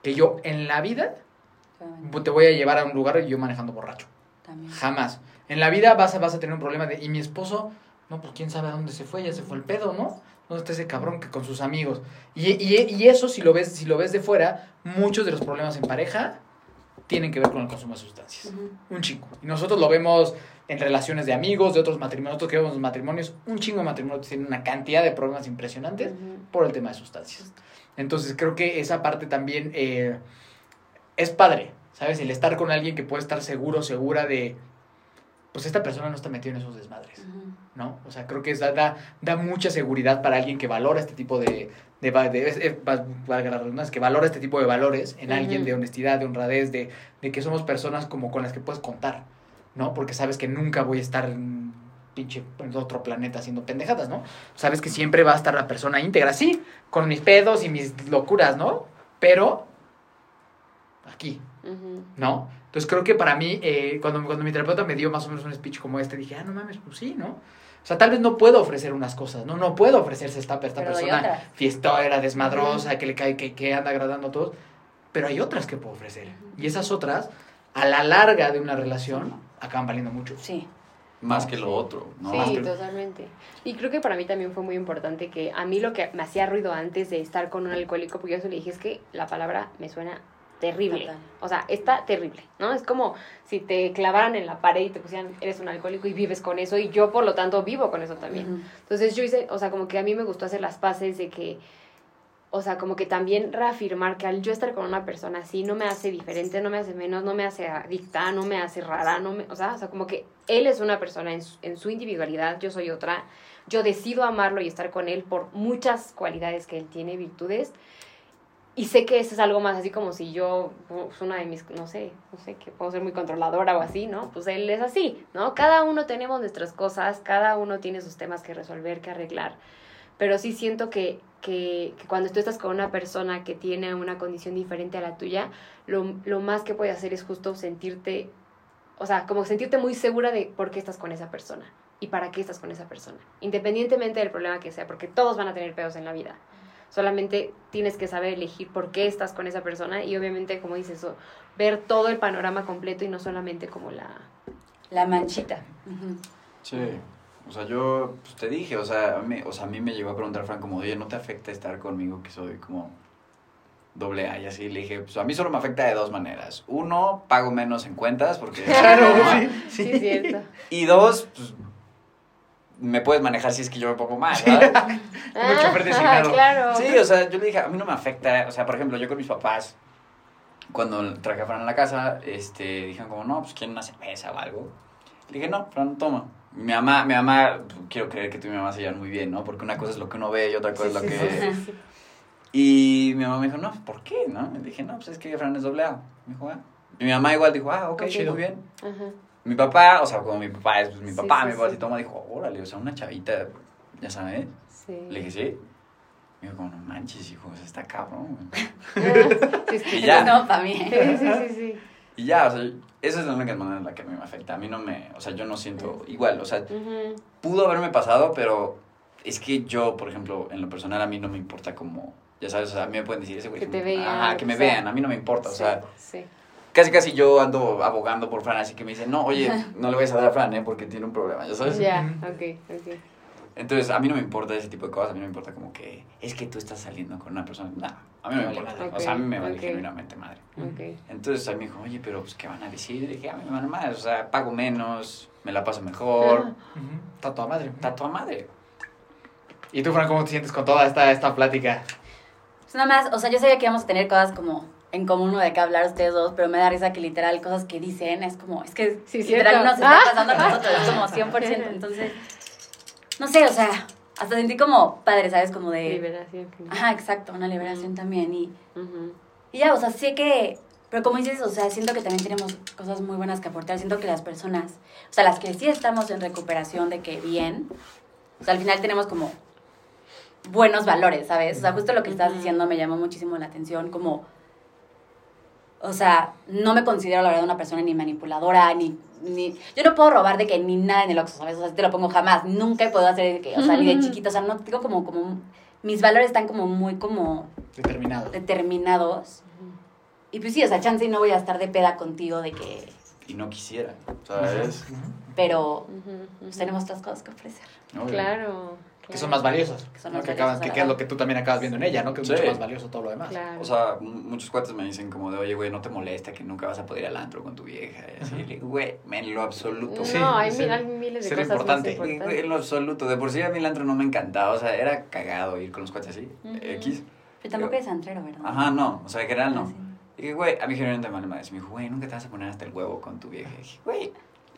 que yo en la vida te voy a llevar a un lugar y yo manejando borracho. También. Jamás. En la vida vas a, vas a tener un problema de, y mi esposo, no, pues quién sabe a dónde se fue, ya se fue el pedo, ¿no? ¿Dónde está ese cabrón que con sus amigos? Y, y, y eso, si lo, ves, si lo ves de fuera, muchos de los problemas en pareja tienen que ver con el consumo de sustancias. Un chingo. Y nosotros lo vemos en relaciones de amigos, de otros matrimonios, nosotros que vemos los matrimonios, un chingo de matrimonios tienen una cantidad de problemas impresionantes por el tema de sustancias. Entonces creo que esa parte también eh, es padre, ¿sabes? El estar con alguien que puede estar seguro, segura de, pues esta persona no está metida en esos desmadres. ¿no? O sea, creo que es- da, da, da mucha seguridad para alguien que valora este tipo de, de, de- que valora este tipo de valores en alguien de honestidad, de honradez, de, de que somos personas como con las que puedes contar, ¿no? Porque sabes que nunca voy a estar en pinche en otro planeta haciendo pendejadas, ¿no? Sabes que siempre va a estar la persona íntegra, sí, con mis pedos y mis locuras, ¿no? Pero aquí. ¿no? Entonces creo que para mí, eh, cuando, cuando mi terapeuta me dio más o menos un speech como este, dije, ah, no mames, pues sí, ¿no? O sea, tal vez no puedo ofrecer unas cosas, ¿no? No puedo ofrecerse esta, esta Pero persona fiestera, desmadrosa, que le cae, que, que anda agradando a todos, pero hay otras que puedo ofrecer. Y esas otras, a la larga de una relación, acaban valiendo mucho. Sí. Más que lo otro, ¿no? Sí, que- totalmente. Y creo que para mí también fue muy importante que a mí lo que me hacía ruido antes de estar con un alcohólico, porque yo se le dije, es que la palabra me suena terrible. O sea, está terrible, ¿no? Es como si te clavaran en la pared y te pusieran, eres un alcohólico y vives con eso, y yo por lo tanto vivo con eso también. Entonces yo hice, o sea, como que a mí me gustó hacer las paces de que o sea, como que también reafirmar que al yo estar con una persona así no me hace diferente, no me hace menos, no me hace adicta, no me hace rara, no me, o sea, o sea como que él es una persona en su, en su individualidad, yo soy otra, yo decido amarlo y estar con él por muchas cualidades que él tiene, virtudes, y sé que eso es algo más así como si yo, pues una de mis, no sé, no sé, que puedo ser muy controladora o así, ¿no? Pues él es así, ¿no? Cada uno tenemos nuestras cosas, cada uno tiene sus temas que resolver, que arreglar, pero sí siento que que, cuando tú estás con una persona que tiene una condición diferente a la tuya, lo, lo más que puedes hacer es justo sentirte, o sea, como sentirte muy segura de por qué estás con esa persona y para qué estás con esa persona, independientemente del problema que sea, porque todos van a tener pedos en la vida. Solamente tienes que saber elegir por qué estás con esa persona y obviamente, como dices, eso, ver todo el panorama completo y no solamente como la, la manchita. Sí. O sea, yo pues, te dije, o sea, a mí, o sea, a mí me llegó a preguntar Frank como, oye, ¿no te afecta estar conmigo que soy como doble A? Y así le dije, pues a mí solo me afecta de dos maneras. Uno, pago menos en cuentas porque... Claro, sí, sí. sí, cierto. Y dos, pues me puedes manejar si es que yo me pongo mal, ¿sabes? <laughs> ah, claro. Sí, o sea, yo le dije, a mí no me afecta, o sea, por ejemplo, yo con mis papás, cuando traje a Fran a la casa, este, dijeron como, no, pues quieren una cerveza o algo. Le dije, no, Fran, toma mi mamá, mi mamá, quiero creer que tú y mi mamá se llevan muy bien, ¿no? Porque una cosa es lo que uno ve y otra cosa es lo que... Y mi mamá me dijo, no, ¿por qué? ¿No? Me dije, no, pues es que Fran es doble A. Me dijo, ah. Y mi mamá igual dijo, ah, ok, muy bien. Mi papá, o sea, como mi papá es pues, mi papá, mi papá así toma, dijo, órale, o sea, una chavita, ya sabes. Sí. Le dije, sí. Me dijo, como, no manches, hijo, o sea, está cabrón. <laughs> y ya. No, para mí. Sí, sí, sí, sí. Y ya, o sea, esa es la única manera en la que a mí me afecta. A mí no me, o sea, yo no siento igual, o sea, pudo haberme pasado, pero es que yo, por ejemplo, en lo personal a mí no me importa como, ya sabes, o sea, a mí me pueden decir ese güey. Que te vean. Ajá, que me vean, a mí no me importa, o sea. Sí. Casi, casi yo ando abogando por Fran, así que me dicen, no, oye, <laughs> no le voy a dar a Fran, ¿eh? Porque tiene un problema, ¿ya sabes? Ya, ok, ok. Entonces, a mí no me importa ese tipo de cosas, a mí no me importa como que es que tú estás saliendo con una persona. No, a mí no me importa. O sea, a mí me vale genuinamente madre. Entonces, a mí me dijo, oye, pero pues, ¿qué van a decir? Y dije, a mí me vale más, o sea, pago menos, me la paso mejor. Está toda madre. Está toda madre. ¿Y tú, Fran, cómo te sientes con toda esta, esta plática? Pues nada más, o sea, yo sabía que íbamos a tener cosas como en común o de qué hablar ustedes dos, pero me da risa que literal cosas que dicen es como, es que sí, literal no se está pasando a nosotros, es como 100%, entonces no sé, o sea, hasta sentí como padre, ¿sabes? Como de... Liberación. Ajá, exacto, una liberación también. Y, y ya, o sea, sé que... Pero como dices, o sea, siento que también tenemos cosas muy buenas que aportar. Siento que las personas, o sea, las que sí estamos en recuperación de que bien, o sea, al final tenemos como buenos valores, ¿sabes? O sea, justo lo que estás diciendo me llamó muchísimo la atención, como o sea, no me considero la verdad una persona ni manipuladora, ni, ni... Yo no puedo robar de que ni nada en el Oxxo, ¿sabes? O sea, te lo pongo jamás. Nunca he podido hacer de que, o sea, ni de <laughs> chiquito. O sea, no tengo como, como... Mis valores están como muy como... Determinados. Determinados. Y pues sí, o sea, chance y no voy a estar de peda contigo de que... Y no quisiera, ¿sabes? Pero pues, tenemos otras cosas que ofrecer. Claro que son más valiosos. Que, son que, acaban, que, es lo que tú también acabas viendo en ella, ¿no? Que es mucho más valioso todo lo demás. O sea, muchos cuates me dicen como de, oye, güey, no te molesta que nunca vas a poder ir al antro con tu vieja. Y así, güey, en lo absoluto. No, hay, miles de cosas importante. importantes. en lo absoluto. De por sí a mí el antro no me encantaba. O sea, era cagado ir con los cuates así, X. Pero tampoco es antrero, ¿verdad? Ajá, no. O sea, en general no. Ah, y dije, güey, a mí generalmente me Me dijo, güey, nunca te vas a poner hasta el huevo con tu vieja. Y dije, güey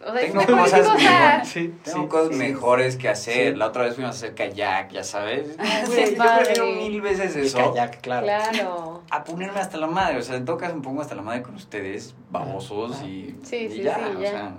o sea, tengo cosas, mejor, sí, tengo cosas mejores que hacer. La otra vez fuimos a hacer kayak, ya sabes. Ah, sí, yo prefiero mil veces eso. Kayak, claro. Claro. A ponerme hasta la madre. O sea, en todo caso me pongo hasta la madre con ustedes, babosos y, sí, y sí, ya. Sí, o sea,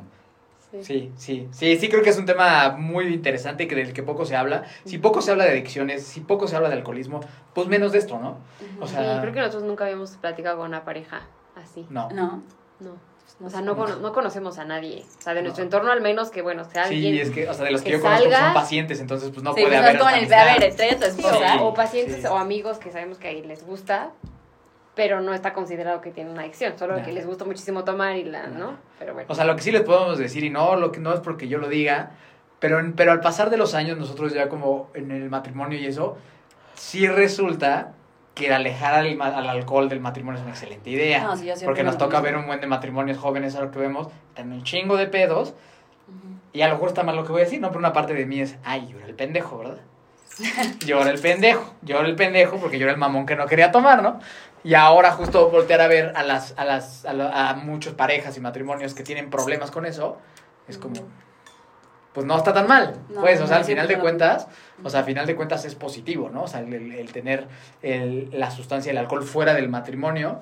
Sí, sí, sí, sí creo que es un tema muy interesante que del que poco se habla. Si poco se habla de adicciones, si poco se habla de alcoholismo, pues menos de esto, ¿no? O sea, sí, creo que nosotros nunca habíamos platicado con una pareja así. No. No. No. O sea, no, no conocemos a nadie. O sea, de nuestro entorno al menos que, bueno, sea alguien. Sí, es que, o sea, de los que, yo conozco son pacientes, entonces pues no puede pues, haber. No es como el, a ver, estrella tu esposa. o pacientes o amigos que sabemos que ahí les gusta, pero no está considerado que tienen una adicción, solo que les gusta muchísimo tomar y la, ¿no? Pero bueno. O sea, lo que sí les podemos decir, y no, lo que no es porque yo lo diga, pero, pero al pasar de los años, nosotros ya como en el matrimonio y eso, sí resulta que alejar al, al, alcohol del matrimonio es una excelente idea. porque nos toca ver un buen de matrimonios jóvenes, a lo que vemos, están un chingo de pedos. Y a lo mejor está mal lo que voy a decir, ¿no? Pero una parte de mí es, ay, yo era el pendejo, ¿verdad? <laughs> yo era el pendejo. Yo era el pendejo porque yo era el mamón que no quería tomar, ¿no? Y ahora justo voltear a ver a las, a las, a, la- a muchas parejas y matrimonios que tienen problemas con eso, es como, pues no está tan mal. No, pues, o sea, no, al final de cuentas, o sea, al final de cuentas es positivo, ¿no? O sea, el, tener el- la sustancia, el alcohol fuera del matrimonio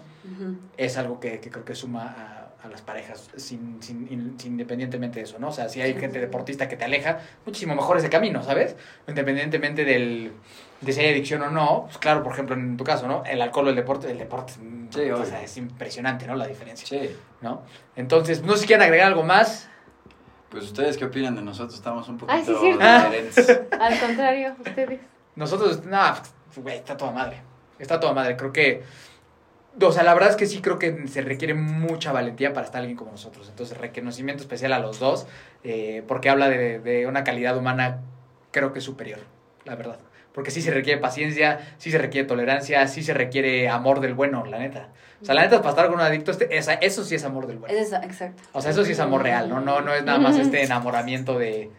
es algo que, que creo que suma a, a las parejas sin, sin- in- sin- independientemente de eso, ¿no? O sea, si hay gente deportista que te aleja, muchísimo mejor ese camino, ¿sabes? Independientemente del, de si hay adicción o no, pues claro, por ejemplo, en tu caso, ¿no? El alcohol o el deporte, el deporte Sí, o sea, es impresionante, ¿no? La diferencia, Sí. ¿no? Entonces, no sé si quieren agregar algo más. Pues ustedes qué opinan de nosotros, estamos un poquito Ay, sí, diferentes. <laughs> Al contrario, ustedes. Nosotros, nada, güey, está toda madre. Está toda madre. Creo que. O sea, la verdad es que sí creo que se requiere mucha valentía para estar alguien como nosotros. Entonces, reconocimiento especial a los dos, eh, porque habla de, de una calidad humana, creo que superior, la verdad. Porque sí se requiere paciencia, sí se requiere tolerancia, sí se requiere amor del bueno, la neta. O sea, la neta, para estar con un adicto, este- esa- eso sí es amor del bueno. Es eso, exacto. O sea, eso sí es amor real, ¿no? No, no es nada más este enamoramiento de,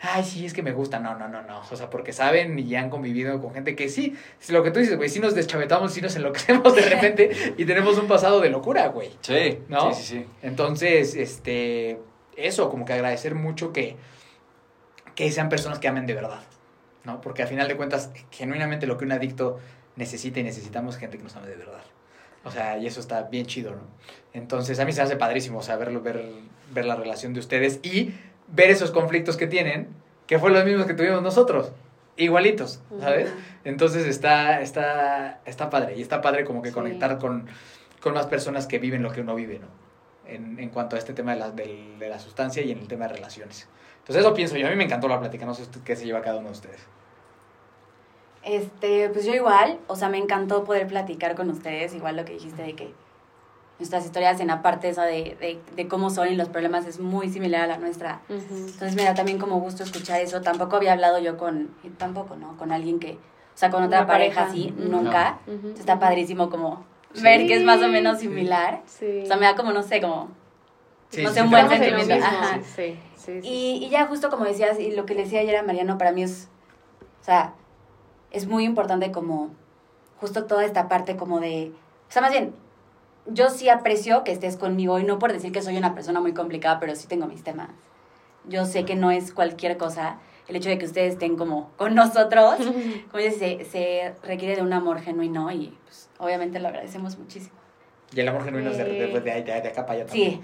ay, sí, es que me gusta. No, no, no, no. O sea, porque saben y han convivido con gente que sí, es lo que tú dices, güey, sí nos deschavetamos, sí nos enloquecemos de <laughs> repente y tenemos un pasado de locura, güey. Sí, ¿No? sí, sí, sí. Entonces, este, eso, como que agradecer mucho que, que sean personas que amen de verdad, ¿no? Porque al final de cuentas, genuinamente lo que un adicto necesita y necesitamos es gente que nos ame de verdad. O sea, y eso está bien chido, ¿no? Entonces, a mí se hace padrísimo, o sea, verlo, ver, ver la relación de ustedes y ver esos conflictos que tienen, que fue los mismos que tuvimos nosotros, igualitos, ¿sabes? Entonces está, está, está padre, y está padre como que Sí. conectar con, con más personas que viven lo que uno vive, ¿no? En, en cuanto a este tema de la, de la sustancia y en el tema de relaciones. Entonces eso pienso yo, a mí me encantó la plática, no sé qué se lleva cada uno de ustedes. Este, pues yo igual, o sea, me encantó poder platicar con ustedes, igual lo que dijiste de que nuestras historias en la parte esa de, de, de cómo son y los problemas es muy similar a la nuestra. Entonces me da también como gusto escuchar eso. Tampoco había hablado yo con, y tampoco, ¿no? Con alguien que, o sea, con otra Una pareja, pareja. así, nunca. Entonces está padrísimo como Sí. ver que es más o menos similar. Sí. O sea, me da como, no sé, como, Sí, no sí, sé, un buen sentimiento. Ajá. Sí, sí, sí. Y, y ya justo como decías, y lo que le decía ayer a Mariano, para mí es, o sea, es muy importante como justo toda esta parte como de, o sea, más bien, yo sí aprecio que estés conmigo y no por decir que soy una persona muy complicada, pero sí tengo mis temas. Yo sé que no es cualquier cosa. El hecho de que ustedes estén como con nosotros, <laughs> como dices, se, se requiere de un amor genuino y pues, obviamente lo agradecemos muchísimo. Y el amor genuino es de, de, Sí. de, de- de acá para allá también.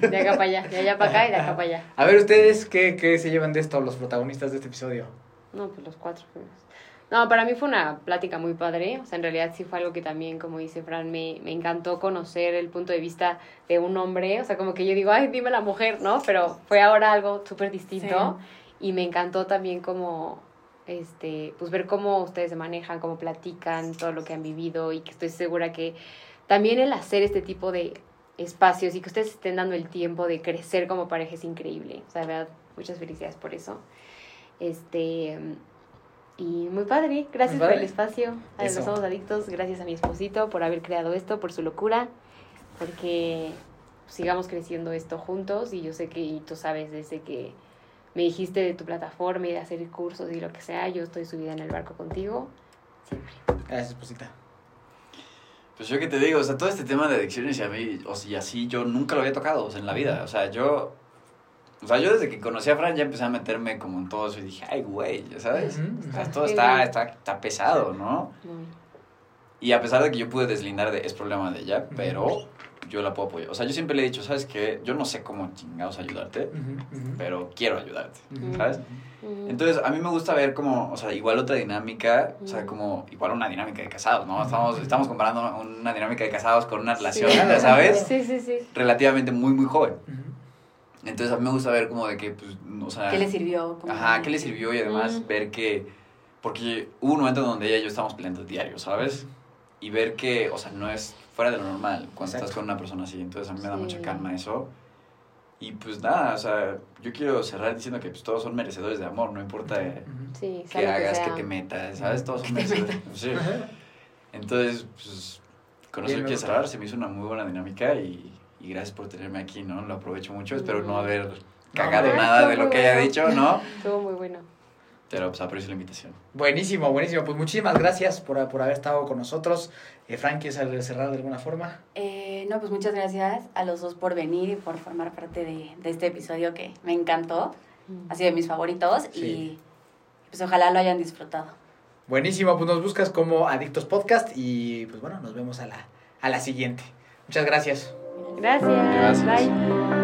Sí, <laughs> De acá para allá, de allá para acá y de acá para allá. A ver, ¿ustedes qué, qué se llevan de esto, los protagonistas de este episodio? No, pues los cuatro fuimos. No, para mí fue una plática muy padre. O sea, en realidad sí fue algo que también, como dice Fran, me, me encantó conocer el punto de vista de un hombre. O sea, como que yo digo, ay, dime la mujer, ¿no? Pero fue ahora algo súper distinto. Y me encantó también como, este, pues ver cómo ustedes se manejan, cómo platican, todo lo que han vivido. Y que estoy segura que también el hacer este tipo de espacios y que ustedes estén dando el tiempo de crecer como pareja es increíble. O sea, de verdad, muchas felicidades por eso. Este, y muy padre, gracias Muy por el espacio. A los somos adictos, gracias a mi esposito por haber creado esto, por su locura, porque sigamos creciendo esto juntos y yo sé que y tú sabes desde que me dijiste de tu plataforma y de hacer cursos y lo que sea, yo estoy subida en el barco contigo siempre. Gracias, esposita. Pues yo qué te digo, o sea, todo este tema de adicciones y a mí, o sea, y así yo nunca lo había tocado, o sea, en la vida. O sea, yo, o sea, yo desde que conocí a Fran ya empecé a meterme como en todo eso y dije, ay, güey, ya sabes. O sea, todo está, está, está pesado, ¿no? Y a pesar de que yo pude deslindar de, es problema de ella, pero yo la puedo apoyar. O sea, yo siempre le he dicho, ¿sabes qué? Yo no sé cómo chingados ayudarte, pero quiero ayudarte. ¿sabes? Entonces, a mí me gusta ver como, o sea, igual otra dinámica, o sea, como, igual una dinámica de casados, ¿no? Estamos, estamos comparando una dinámica de casados con una relación, Sí. ya sabes, Sí, sí, sí. relativamente muy, muy joven. Entonces, a mí me gusta ver como de que, pues, o sea... ¿qué le sirvió? Como- Ajá, ¿qué le sirvió? Y además Mm. ver que, porque hubo un momento donde ella y yo estábamos peleando diario, ¿sabes? Y ver que, o sea, no es fuera de lo normal cuando Exacto. estás con una persona así. Entonces, a mí me da Sí. mucha calma eso. Y pues nada, o sea, yo quiero cerrar diciendo que pues, todos son merecedores de amor, no importa. Sí, que hagas, que sea. te metas, ¿sabes? Todos son merecedores. Sí. Entonces, pues, con eso quiero cerrar. Se me hizo una muy buena dinámica y, y gracias por tenerme aquí, ¿no? Lo aprovecho mucho. Espero no Mm. haber cagado No, nada de lo que haya bueno. dicho, ¿no? <laughs> Estuvo muy bueno. Pero pues aprecio la invitación. Buenísimo, buenísimo. Pues muchísimas gracias por, por haber estado con nosotros. Eh, Frank, ¿quieres cerrar de alguna forma? Eh, no, pues muchas gracias a los dos por venir y por formar parte de, de este episodio que me encantó. Ha sido de mis favoritos Sí. y pues ojalá lo hayan disfrutado. Buenísimo, pues nos buscas como Adictos Podcast y pues bueno, nos vemos a la, a la siguiente. Muchas gracias. Gracias. Gracias. Bye.